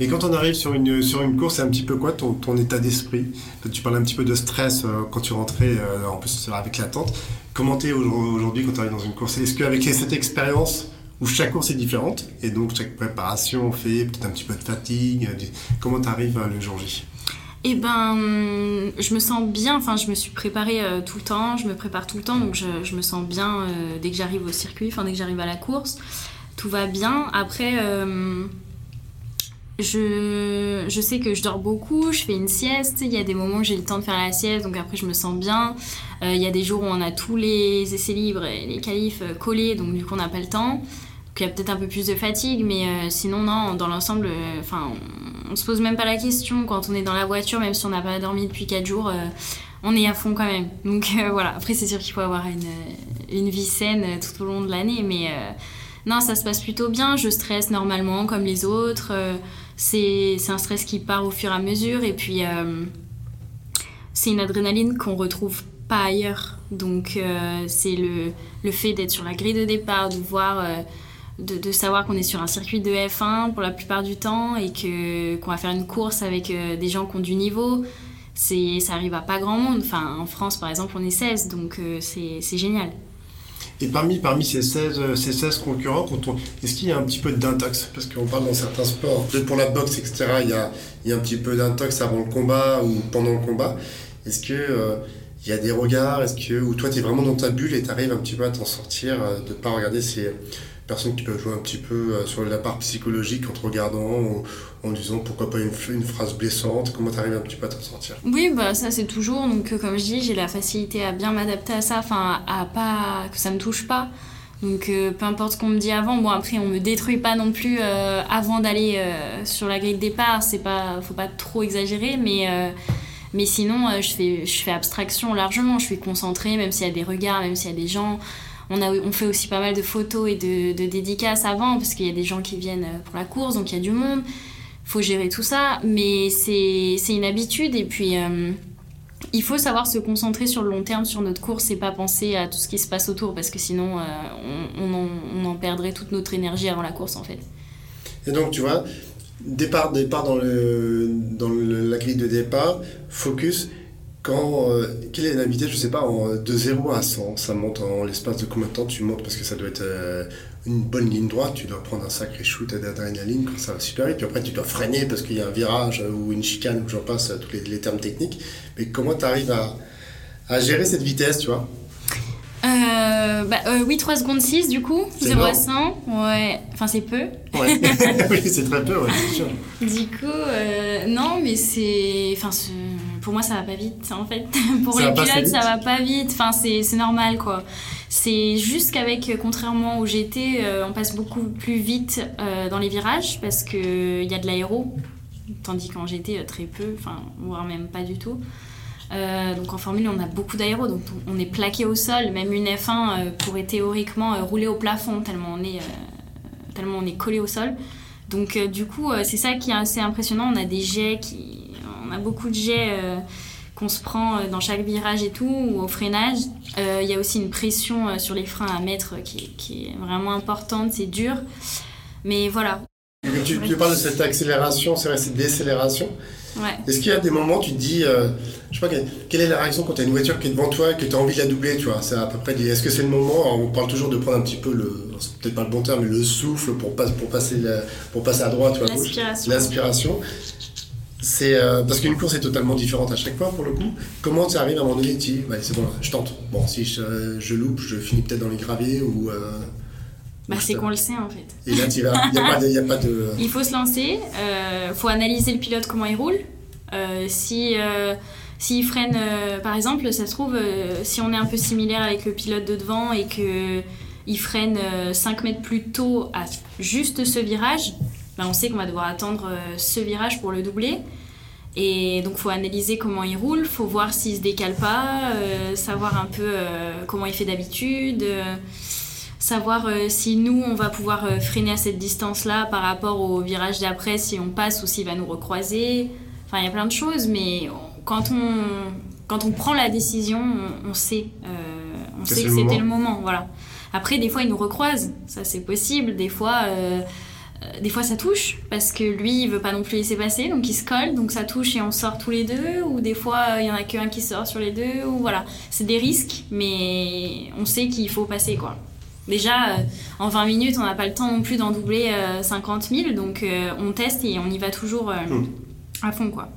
Et quand on arrive sur une, sur une course, c'est un petit peu quoi ton, ton état d'esprit? Tu parles un petit peu de stress quand tu rentrais, en plus avec l'attente. Comment t'es aujourd'hui quand tu arrives dans une course? Est-ce qu'avec cette expérience, où chaque course est différente et donc chaque préparation fait peut-être un petit peu de fatigue. Comment tu arrives le jour J? Eh ben, je me sens bien. Enfin, je me suis préparée tout le temps. Je me prépare tout le temps, donc je, me sens bien dès que j'arrive au circuit. Enfin, dès que j'arrive à la course, tout va bien. Après, je, je, sais que je dors beaucoup, je fais une sieste. Il y a des moments où j'ai le temps de faire la sieste, donc après je me sens bien. Euh, il y a des jours où on a tous les essais libres et les qualifs euh, collés, donc du coup on n'a pas le temps. Donc il y a peut-être un peu plus de fatigue, mais euh, sinon, non, dans l'ensemble, on, on, se pose même pas la question quand on est dans la voiture, même si on n'a pas dormi depuis 4 jours, on est à fond quand même. Donc voilà, après c'est sûr qu'il faut avoir une, une, vie saine tout au long de l'année, mais non, ça se passe plutôt bien. Je stresse normalement comme les autres c'est un stress qui part au fur et à mesure et puis euh, c'est une adrénaline qu'on retrouve pas ailleurs. Donc euh, c'est le, le, fait d'être sur la grille de départ, de voir, euh, de, savoir qu'on est sur un circuit de F1 pour la plupart du temps et que qu'on va faire une course avec des gens qui ont du niveau. C'est ça arrive à pas grand monde. Enfin en France par exemple on est 16 donc c'est génial. Et parmi, parmi ces, 16, euh, ces 16 concurrents, est-ce qu'il y a un petit peu d'intox? Parce qu'on parle dans certains sports, peut-être pour la boxe, etc., il y a, il y a un petit peu d'intox avant le combat ou pendant le combat. Est-ce que... Euh, il y a des regards, est-ce que, ou toi tu es vraiment dans ta bulle et tu arrives un petit peu à t'en sortir, euh, de ne pas regarder ces, personnes qui peuvent jouer un petit peu euh, sur la part psychologique en te regardant, en, disant pourquoi pas une, une phrase blessante, comment tu arrives un petit peu à t'en sortir. Oui, bah ça c'est toujours, donc euh, comme je dis, j'ai la facilité à bien m'adapter à ça, enfin à pas que ça me touche pas. Donc euh, peu importe ce qu'on me dit avant, bon après on me détruit pas non plus avant d'aller sur la grille de départ, c'est pas, faut pas trop exagérer, mais mais sinon je fais je fais abstraction largement, je suis concentrée, même s'il y a des regards, même s'il y a des gens. On, fait aussi pas mal de photos et de, dédicaces avant, parce qu'il y a des gens qui viennent euh, pour la course, donc il y a du monde. faut gérer tout ça, mais c'est une habitude. Et puis, euh, il faut savoir se concentrer sur le long terme sur notre course et pas penser à tout ce qui se passe autour, parce que sinon, euh, on, en, on, en, perdrait toute notre énergie avant la course, en fait. Et donc, tu vois, départ, départ dans, le, dans la grille de départ, focus quand, euh, quelle est la vitesse, je sais pas, en, de 0 à 100, ça monte en l'espace de combien de temps tu montes? Parce que ça doit être euh, une bonne ligne droite, tu dois prendre un sacré shoot d'adrénaline quand ça va super vite. Puis après, tu dois freiner parce qu'il y a un virage ou une chicane, ou j'en passe tous les, les, termes techniques. Mais comment tu arrives à, à gérer cette vitesse, tu vois? Euh, bah, euh, oui, 3 secondes 6 du coup, 0 à 100, ouais, enfin c'est peu. Ouais. oui, c'est très peu, ouais, c'est sûr. Du coup, euh, non, mais c'est. Enfin, pour moi ça va pas vite en fait. pour les pilotes ça va pas vite, enfin c'est normal quoi. C'est juste qu'avec, contrairement au GT, on passe beaucoup plus vite dans les virages parce qu'il y a de l'aéro, tandis qu'en GT très peu, enfin, voire même pas du tout. Euh, donc en Formule, on a beaucoup d'aéro, donc on est plaqué au sol. Même une F1 euh, pourrait théoriquement euh, rouler au plafond tellement on est, tellement on est collé au sol. Donc du coup, c'est ça qui est assez impressionnant. On a des jets, qui, on a beaucoup de jets qu'on se prend dans chaque virage et tout, ou au freinage. Il y a aussi une pression sur les freins à mettre qui, qui est vraiment importante, c'est dur. Mais voilà. Tu, tu, parles de cette accélération, c'est vrai, cette décélération. Est-ce qu'il y a des moments où tu te dis, euh, je sais pas, quelle est la réaction quand tu as une voiture qui est devant toi et que tu as envie de la doubler, tu vois? C'est à peu près, est-ce que c'est le moment, on parle toujours de prendre un petit peu le, c'est peut-être pas le bon terme, mais le souffle pour, pour, passer, pour passer à droite ou à gauche? L'aspiration. C'est euh, parce qu'une course est totalement différente à chaque fois pour le coup. Comment tu arrives à un moment donné, tu dis, c'est bon, je tente. Bon, si je, je loupe, je finis peut-être dans les graviers ou. Euh, bah, c'est qu'on le sait en fait. Et là, il n'y a, pas de. Il faut se lancer, il euh, faut analyser le pilote, comment il roule. Euh, si. S'il freine, par exemple, ça se trouve, si on est un peu similaire avec le pilote de devant et qu'il freine 5 mètres plus tôt à juste ce virage, bah, on sait qu'on va devoir attendre ce virage pour le doubler. Et donc, il faut analyser comment il roule, faut voir s'il se décale pas, savoir un peu comment il fait d'habitude savoir euh, si nous, on va pouvoir euh, freiner à cette distance-là par rapport au virage d'après, si on passe ou s'il va nous recroiser. Enfin, il y a plein de choses, mais quand on, quand on prend la décision, on, sait, euh, on sait que c'était le moment. Voilà. Après, des fois, il nous recroise, ça c'est possible. Des fois, des fois, ça touche parce que lui, il veut pas non plus laisser passer, donc il se colle, donc ça touche et on sort tous les deux. Ou des fois, il y en a qu'un qui sort sur les deux. Ou voilà, c'est des risques, mais on sait qu'il faut passer quoi. Déjà, euh, en 20 minutes, on n'a pas le temps non plus d'en doubler 50 euh, 000, donc euh, on teste et on y va toujours hmm. à fond. quoi.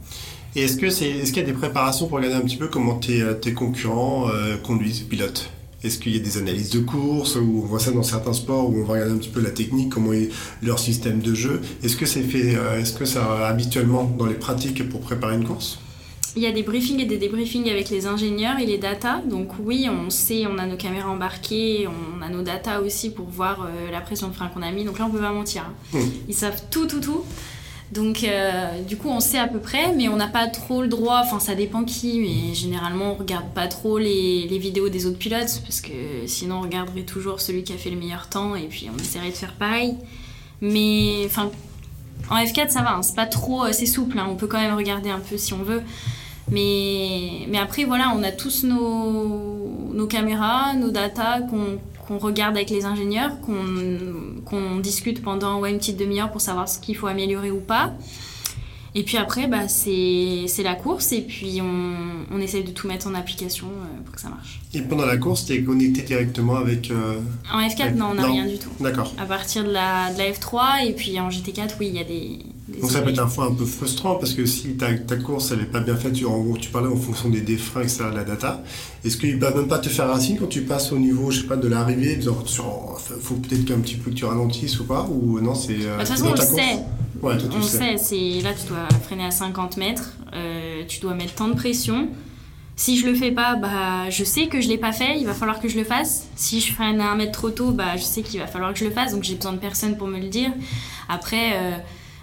Et est-ce que c'est, est-ce qu'il y a des préparations pour regarder un petit peu comment tes, tes concurrents conduisent, pilotent? Est-ce qu'il y a des analyses de course ou on voit ça dans certains sports où on va regarder un petit peu la technique, comment est leur système de jeu Est-ce que c'est fait, euh, est-ce que ça habituellement dans les pratiques pour préparer une course? Il y a des briefings et des débriefings avec les ingénieurs et les data. Donc oui, on sait, on a nos caméras embarquées, on a nos data aussi pour voir euh, la pression de frein qu'on a mis. Donc là, on peut pas mentir. Hein. Mmh. Ils savent tout, tout, tout. Donc, euh, du coup, on sait à peu près, mais on n'a pas trop le droit. Enfin, ça dépend qui, mais généralement, on regarde pas trop les, vidéos des autres pilotes, parce que sinon, on regarderait toujours celui qui a fait le meilleur temps, et puis on essaierait de faire pareil. Mais, enfin, en F4, ça va, hein, c'est pas trop. Euh, c'est souple, hein, on peut quand même regarder un peu si on veut. Mais, après, voilà, on a tous nos, nos caméras, nos datas qu'on qu'on regarde avec les ingénieurs, qu'on discute pendant ouais, une petite demi-heure pour savoir ce qu'il faut améliorer ou pas. Et puis après, bah, c'est la course et puis on, on, essaie de tout mettre en application euh, pour que ça marche. Et pendant la course, tu es connecté directement avec... Euh, en F4, non, on n'a rien du tout. D'accord. À partir de la, de la, F3 et puis en GT4, oui, il y a des... Donc ça peut être un fois un peu frustrant parce que si ta, ta course elle n'est pas bien faite, tu, en gros tu parlais en fonction des, freins, etc., de la data, est-ce qu'il ne va même pas te faire un signe quand tu passes au niveau, je sais pas, de l'arrivée, il faut peut-être qu'un petit peu que tu ralentisses ou pas Ou non, c'est... Euh, bah, de toute façon, on le sait. Ouais, toi, tu on sais. c'est là tu dois freiner à 50 mètres, euh, tu dois mettre tant de pression. Si je le fais pas, bah, je sais que je l'ai pas fait, il va falloir que je le fasse. Si je freine à un mètre trop tôt, bah, je sais qu'il va falloir que je le fasse, donc j'ai besoin de personne pour me le dire. Après, euh,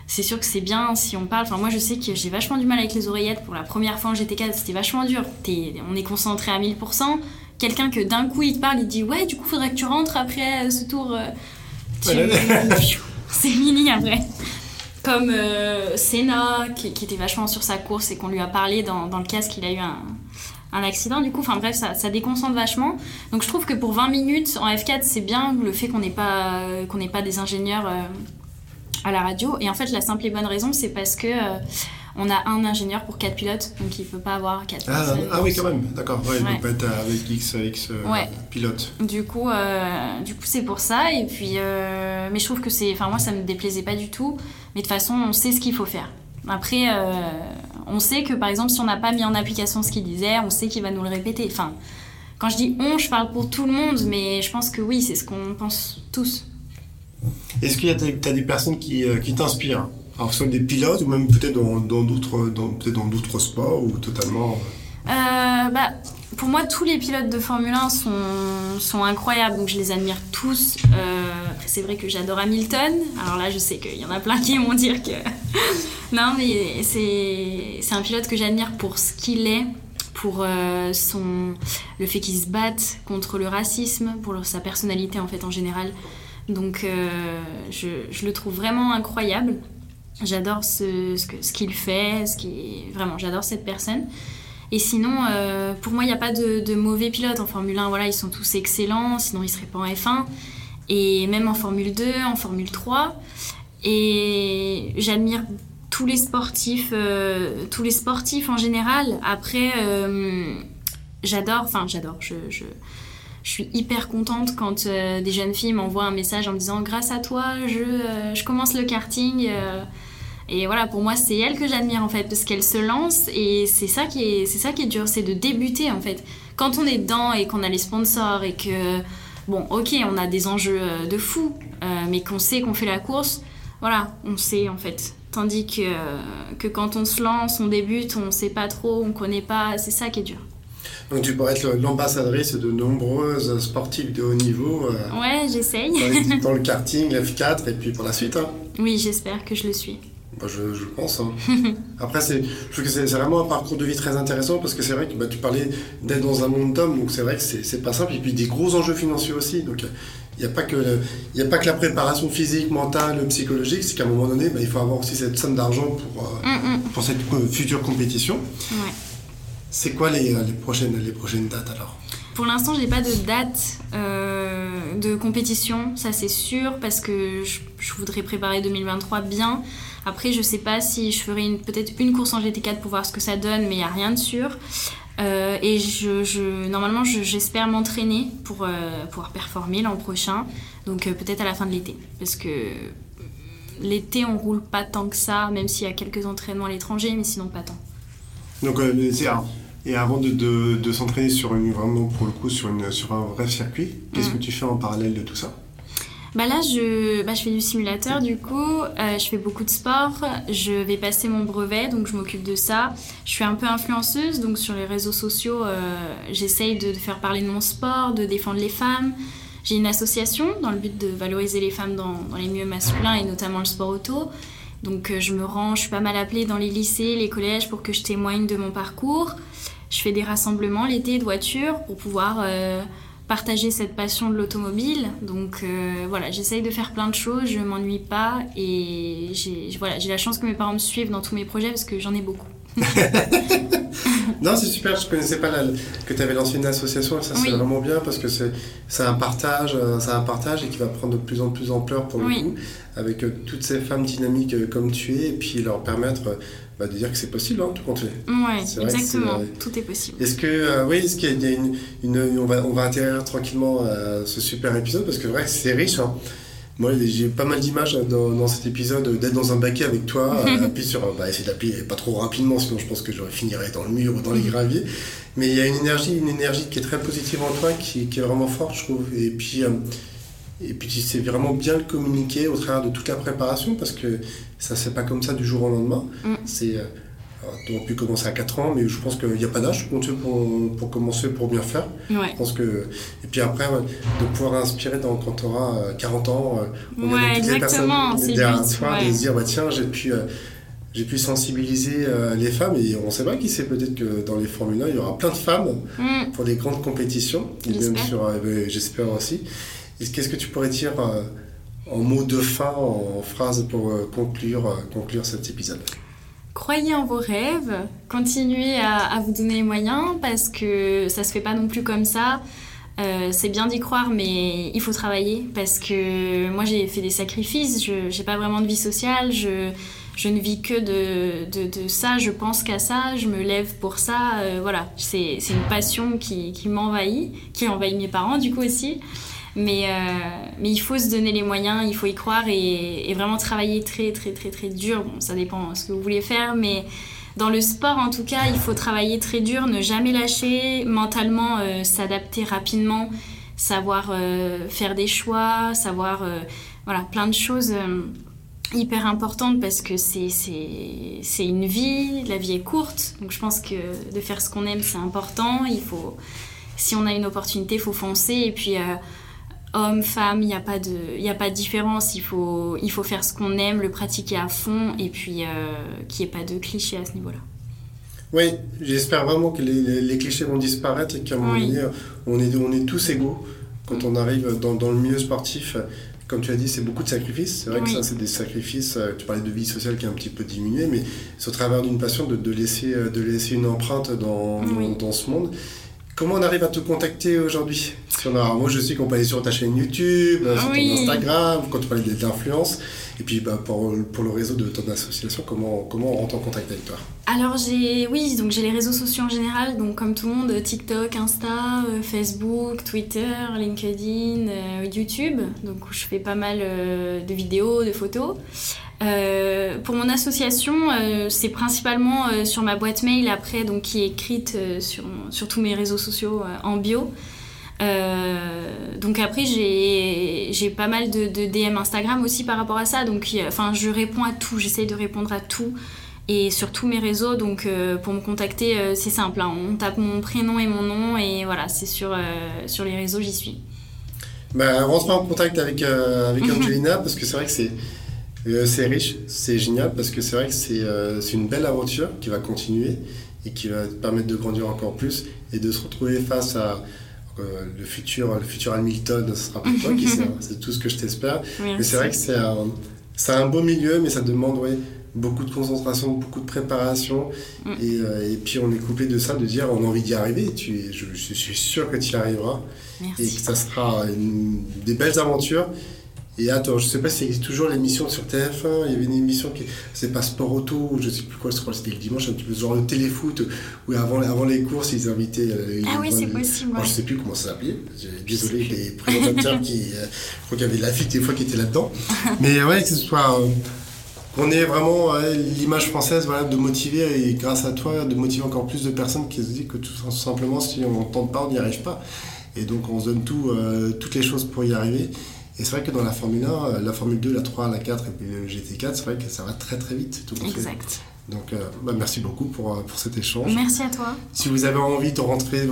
c'est sûr que c'est bien si on parle. Enfin, moi, je sais que j'ai vachement du mal avec les oreillettes. Pour la première fois en GT4, c'était vachement dur. on est concentré à 1000%. Quelqu'un que d'un coup, il te parle, il dit Ouais, du coup, faudrait que tu rentres après ce tour. Euh, c'est fini après. Comme euh, Senna, qui, était vachement sur sa course et qu'on lui a parlé dans, le casque, il a eu un, accident du coup. Enfin bref, ça, déconcentre vachement. Donc je trouve que pour 20 minutes en F4, c'est bien le fait qu'on n'ait pas, pas des ingénieurs euh, à la radio. Et en fait, la simple et bonne raison, c'est parce que euh, on a un ingénieur pour quatre pilotes, donc il peut pas avoir quatre ah, Ah oui, quand même, d'accord. Ouais, peut pas être avec X, X euh, pilotes. Du coup, euh, du coup, c'est pour ça. Et puis, mais je trouve que c'est, enfin moi, ça me déplaisait pas du tout. Mais de toute façon, on sait ce qu'il faut faire. Après, on sait que par exemple, si on n'a pas mis en application ce qu'il disait, on sait qu'il va nous le répéter. Enfin, quand je dis on, je parle pour tout le monde, mais je pense que oui, c'est ce qu'on pense tous. Est-ce qu'il y a des personnes qui, euh, qui t'inspirent? Alors, soit des pilotes ou même peut-être dans d'autres dans, dans d'autres sports ou totalement euh, bah, Pour moi, tous les pilotes de Formule 1 sont, sont incroyables, donc je les admire tous. Euh, c'est vrai que j'adore Hamilton. Alors là, je sais qu'il y en a plein qui vont dire que. non, mais c'est un pilote que j'admire pour ce qu'il est, pour son, le fait qu'il se batte contre le racisme, pour sa personnalité en fait en général. Donc euh, je, le trouve vraiment incroyable. J'adore ce, ce qu'il fait, ce qui vraiment, j'adore cette personne. Et sinon, euh, pour moi, il n'y a pas de, mauvais pilotes en Formule 1. Voilà, ils sont tous excellents, sinon ils ne seraient pas en F1. Et même en Formule 2, en Formule 3. Et j'admire tous les sportifs, euh, tous les sportifs en général. Après, j'adore, enfin j'adore, je, je suis hyper contente quand euh, des jeunes filles m'envoient un message en me disant grâce à toi je, euh, je commence le karting euh. Et voilà pour moi c'est elle que j'admire en fait parce qu'elle se lance et c'est ça qui est c'est ça qui est dur c'est de débuter en fait quand on est dedans et qu'on a les sponsors et que bon ok on a des enjeux de fou mais qu'on sait qu'on fait la course voilà on sait en fait tandis que, que quand on se lance on débute on sait pas trop on connaît pas c'est ça qui est dur donc tu pourrais être l'ambassadrice de nombreuses sportives de haut niveau. Euh, ouais, j'essaye. Dans, le karting, F4 et puis pour la suite. Hein. Oui, j'espère que je le suis. Bah, je, je, pense. Hein. Après, je trouve que c'est vraiment un parcours de vie très intéressant parce que c'est vrai que bah, tu parlais d'être dans un monde d'hommes, donc c'est vrai que c'est pas simple. Et puis des gros enjeux financiers aussi. Donc il n'y a, pas que a pas que la préparation physique, mentale, psychologique, c'est qu'à un moment donné, bah, il faut avoir aussi cette somme d'argent pour, euh, mm, mm. pour cette future compétition. Ouais. C'est quoi les, euh, les, prochaines, les prochaines dates alors? Pour l'instant, j'ai pas de date euh, de compétition, ça c'est sûr, parce que je, voudrais préparer 2023 bien. Après, je sais pas si je ferai peut-être une course en GT4 pour voir ce que ça donne, mais il n'y a rien de sûr. Euh, et je, je normalement, j'espère m'entraîner pour pouvoir performer l'an prochain, donc peut-être à la fin de l'été. Parce que l'été, on roule pas tant que ça, même s'il y a quelques entraînements à l'étranger, mais sinon pas tant. Donc, et avant de, de, s'entraîner sur une, vraiment pour le coup sur, une, sur un vrai circuit, qu'est-ce mm. que tu fais en parallèle de tout ça? Bah là, je, bah, je fais du simulateur du coup, euh, je fais beaucoup de sport, je vais passer mon brevet, donc je m'occupe de ça. Je suis un peu influenceuse, donc sur les réseaux sociaux, euh, j'essaye de, faire parler de mon sport, de défendre les femmes. J'ai une association dans le but de valoriser les femmes dans, dans les milieux masculins et notamment le sport auto. Donc euh, je me rends, je suis pas mal appelée dans les lycées, les collèges pour que je témoigne de mon parcours. Je fais des rassemblements l'été de voitures pour pouvoir partager cette passion de l'automobile. Donc euh, voilà, j'essaye de faire plein de choses, je m'ennuie pas et j'ai voilà, la chance que mes parents me suivent dans tous mes projets parce que j'en ai beaucoup. non, c'est super, je connaissais pas que tu avais lancé une association et ça c'est vraiment bien parce que c'est un partage, euh, un partage et qui va prendre de plus en plus ampleur pour le coup avec euh, toutes ces femmes dynamiques comme tu es et puis leur permettre bah, de dire que c'est possible, hein, tout compte fait. Oui, exactement, tout est possible. Est-ce que, euh, oui, est-ce qu'il y a une, une, on, va, on va atterrir tranquillement à ce super épisode? Parce que vrai, c'est riche. Hein. Moi, j'ai pas mal d'images dans, dans, cet épisode d'être dans un baquet avec toi, appuyer sur, bah, essayer d'appuyer pas trop rapidement, sinon je pense que j'aurais finirais dans le mur ou dans les graviers. Mais il y a une énergie, une énergie qui est très positive en toi, qui, qui est vraiment forte, je trouve. Et puis, euh, et puis tu sais vraiment bien le communiquer au travers de toute la préparation parce que ça c'est pas comme ça du jour au lendemain. Mm. C'est euh, tu aurais pu commencer à 4 ans, mais je pense qu'il n'y a pas d'âge pour, pour, commencer, pour bien faire. Je pense que, et puis après, de pouvoir inspirer dans, quand tu auras 40 ans, on ouais, a toutes les personnes derrière toi, de se dire bah, tiens, j'ai pu, euh, j'ai pu sensibiliser euh, les femmes, et on ne sait pas qui c'est, peut-être que dans les Formule 1, il y aura plein de femmes mm. pour des grandes compétitions, j'espère aussi. Qu'est-ce que tu pourrais dire euh, en mots de fin, en phrase pour euh, conclure, euh, conclure cet épisode? Croyez en vos rêves, continuez à, vous donner les moyens parce que ça se fait pas non plus comme ça. c'est bien d'y croire, mais il faut travailler parce que moi j'ai fait des sacrifices, je n'ai pas vraiment de vie sociale, je, ne vis que de, ça, je pense qu'à ça, je me lève pour ça. voilà, c'est une passion qui m'envahit, qui envahit mes parents du coup aussi. Mais, euh, mais il faut se donner les moyens, il faut y croire et, vraiment travailler très, très, très, très dur. Bon, ça dépend de ce que vous voulez faire, mais dans le sport, en tout cas, il faut travailler très dur, ne jamais lâcher, mentalement euh, s'adapter rapidement, savoir euh, faire des choix, savoir, voilà, plein de choses hyper importantes parce que c'est une vie, la vie est courte, donc je pense que de faire ce qu'on aime, c'est important. Il faut, si on a une opportunité, il faut foncer et puis homme, femme, il n'y a, pas de, a pas de différence. Il faut, il faut faire ce qu'on aime, le pratiquer à fond et puis euh, qu'il n'y ait pas de clichés à ce niveau-là. Oui, j'espère vraiment que les, clichés vont disparaître et qu'à un moment donné, on est, on est tous égaux quand on arrive dans, dans, le milieu sportif. Comme tu as dit, c'est beaucoup de sacrifices. C'est vrai que ça, c'est des sacrifices. Euh, tu parlais de vie sociale qui a un petit peu diminué, mais c'est au travers d'une passion de, de, laisser, de laisser une empreinte dans, dans ce monde. Comment on arrive à te contacter aujourd'hui? Moi, je sais qu'on peut aller sur ta chaîne YouTube, sur ton Instagram, quand tu parlais de l'influence. Et puis, bah, pour, pour, le réseau de ton association, comment, comment on rentre en contact avec toi? Alors, j'ai, oui, donc j'ai les réseaux sociaux en général, donc comme tout le monde, TikTok, Insta, euh, Facebook, Twitter, LinkedIn, euh, YouTube. Donc, je fais pas mal euh, de vidéos, de photos. Euh, pour mon association, euh, c'est principalement euh, sur ma boîte mail après, donc qui est écrite sur, sur, tous mes réseaux sociaux en bio. donc après, j'ai pas mal de, de, DM Instagram aussi par rapport à ça. Donc, enfin, je réponds à tout, j'essaye de répondre à tout et sur tous mes réseaux. Donc, pour me contacter, c'est simple. Hein. on tape mon prénom et mon nom et voilà, c'est sur, sur les réseaux, j'y suis. Bah, rentre en contact avec, avec Angelina parce que c'est vrai que c'est euh, c'est riche, c'est génial parce que c'est vrai que euh, c'est une belle aventure qui va continuer et qui va te permettre de grandir encore plus et de se retrouver face à euh, le futur, le futur Hamilton, ce sera pour toi qui c'est tout ce que je t'espère. Mais c'est vrai que c'est un, un, beau milieu, mais ça demande ouais, beaucoup de concentration, beaucoup de préparation. Mm. Et, et, puis on est coupé de ça, de dire on a envie d'y arriver. Et tu, je, je, suis sûr que tu y arriveras. Et que ça sera des belles aventures. Et attends, je sais pas si c'est toujours l'émission sur TF1. Il y avait une émission qui. C'est pas Sport Auto, ou je sais plus quoi, je crois que c'était le dimanche, un petit peu genre le téléfoot, où avant, avant les courses, ils invitaient. Euh, ah oui, c'est possible. Je sais plus comment ça s'appelait. Désolé, les présentateurs qui. Euh, je crois qu'il y avait Lafitte des fois qui étaient là-dedans. Mais ouais, que ce soit. Euh, qu'on ait vraiment l'image française voilà, de motiver et grâce à toi de motiver encore plus de personnes qui se disent que tout simplement si on ne tente pas on n'y arrive pas et donc on se donne tout, euh, toutes les choses pour y arriver et c'est vrai que dans la Formule 1 euh, la Formule 2 la 3 la 4 et puis le GT4 c'est vrai que ça va très très vite tout exact. Donc euh, bah, merci beaucoup pour, pour cet échange. Merci à toi. Si vous avez envie de rentrer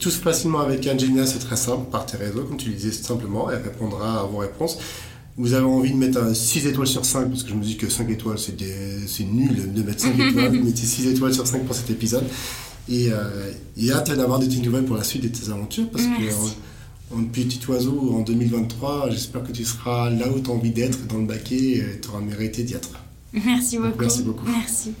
tous facilement avec Ingenia c'est très simple par tes réseaux comme tu le disais simplement elle répondra à vos réponses. Vous avez envie de mettre 6 étoiles sur 5, parce que je me dis que 5 étoiles, c'est nul de mettre 5 étoiles, mettez 6 étoiles sur 5 pour cet épisode. Et, euh, et hâte d'avoir de tes nouvelles pour la suite de tes aventures, parce que en, petit oiseau, en 2023, j'espère que tu seras là où tu as envie d'être, dans le baquet, et tu auras mérité d'y être. Merci beaucoup. merci beaucoup. Merci.